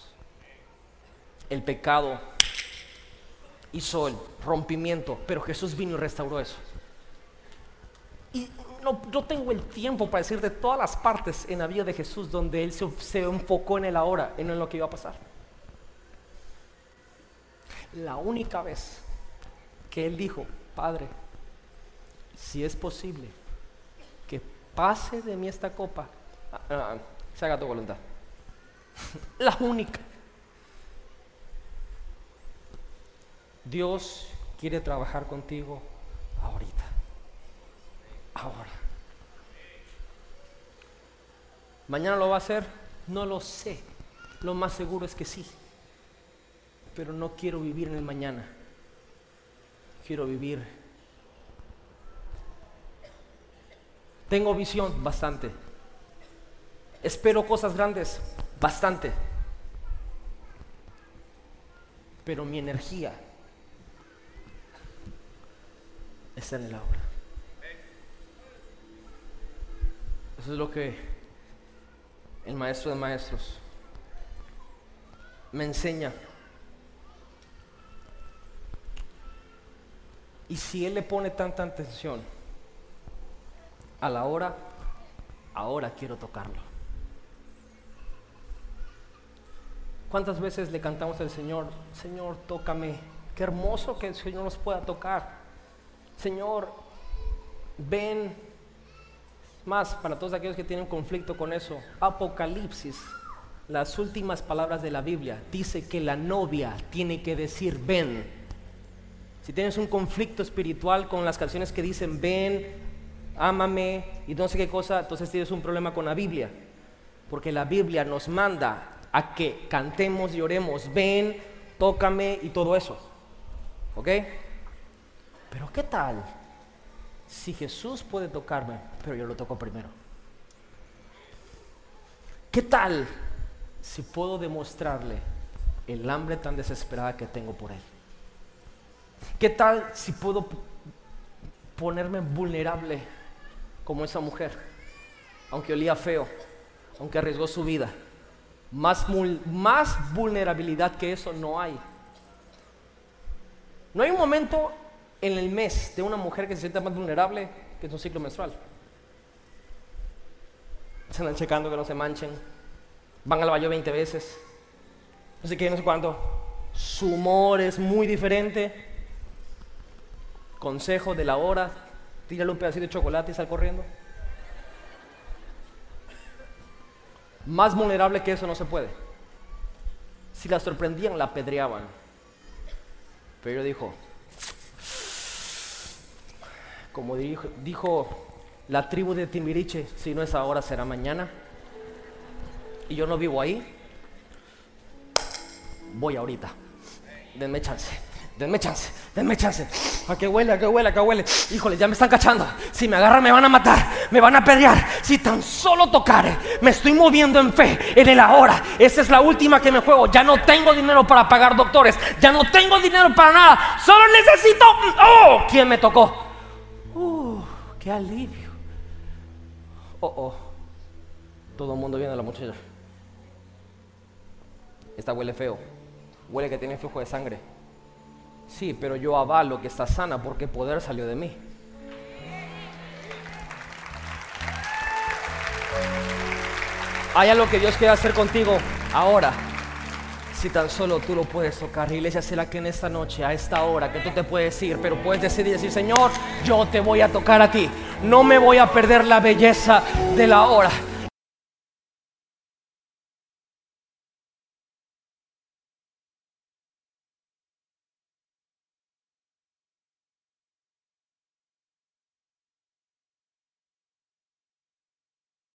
El pecado hizo el rompimiento, pero Jesús vino y restauró eso. Y no, tengo el tiempo para decir de todas las partes en la vida de Jesús donde Él se, se enfocó en el ahora, en lo que iba a pasar. La única vez que Él dijo, Padre, si es posible que pase de mí esta copa, ah, ah, se haga tu voluntad. la única. Dios quiere trabajar contigo ahorita. Ahora. ¿Mañana lo va a hacer? No lo sé. Lo más seguro es que sí. Pero no quiero vivir en el mañana. Quiero vivir. Tengo visión bastante. Espero cosas grandes bastante. Pero mi energía está en el ahora. Eso es lo que el maestro de maestros me enseña. Y si él le pone tanta atención a la hora, ahora quiero tocarlo. ¿Cuántas veces le cantamos al Señor, Señor, tócame? Qué hermoso que el Señor nos pueda tocar. Señor, ven. Más, para todos aquellos que tienen conflicto con eso, Apocalipsis, las últimas palabras de la Biblia, dice que la novia tiene que decir ven. Si tienes un conflicto espiritual con las canciones que dicen ven, ámame y no sé qué cosa, entonces tienes un problema con la Biblia. Porque la Biblia nos manda a que cantemos y oremos, ven, tócame y todo eso. ¿Ok? Pero ¿qué tal si Jesús puede tocarme, pero yo lo toco primero? ¿Qué tal si puedo demostrarle el hambre tan desesperada que tengo por Él? ¿Qué tal si puedo ponerme vulnerable como esa mujer? Aunque olía feo, aunque arriesgó su vida. Más, vulnerabilidad que eso no hay. No hay un momento en el mes de una mujer que se sienta más vulnerable que es un ciclo menstrual. Se andan checando que no se manchen. Van al baño 20 veces. No sé qué, no sé cuánto. Su humor es muy diferente. Consejo de la hora. Tírale un pedacito de chocolate y sal corriendo. Más vulnerable que eso no se puede. Si la sorprendían, la apedreaban. Pero ella dijo, como dijo, dijo la tribu de Timbiriche, si no es ahora será mañana. Y yo no vivo ahí. Voy ahorita. Denme chance. Denme chance. Denme chance. ¿A qué huele? ¿A qué huele? ¿A qué huele? Híjole, ya me están cachando. Si me agarran me van a matar. Me van a pelear. Si tan solo tocare, me estoy moviendo en fe, en el ahora. Esa es la última que me juego. Ya no tengo dinero para pagar doctores. Ya no tengo dinero para nada. Solo necesito... ¡Oh! ¿Quién me tocó? ¡Qué alivio! Oh, oh. Todo el mundo viene a la muchacha. Esta huele feo. Huele que tiene flujo de sangre. Sí, pero yo avalo que está sana porque poder salió de mí. Hay algo que Dios quiere hacer contigo ahora. Si tan solo tú lo puedes tocar, iglesia, será que en esta noche, a esta hora, que tú te puedes ir, pero puedes decidir decir, Señor, yo te voy a tocar a ti. No me voy a perder la belleza de la hora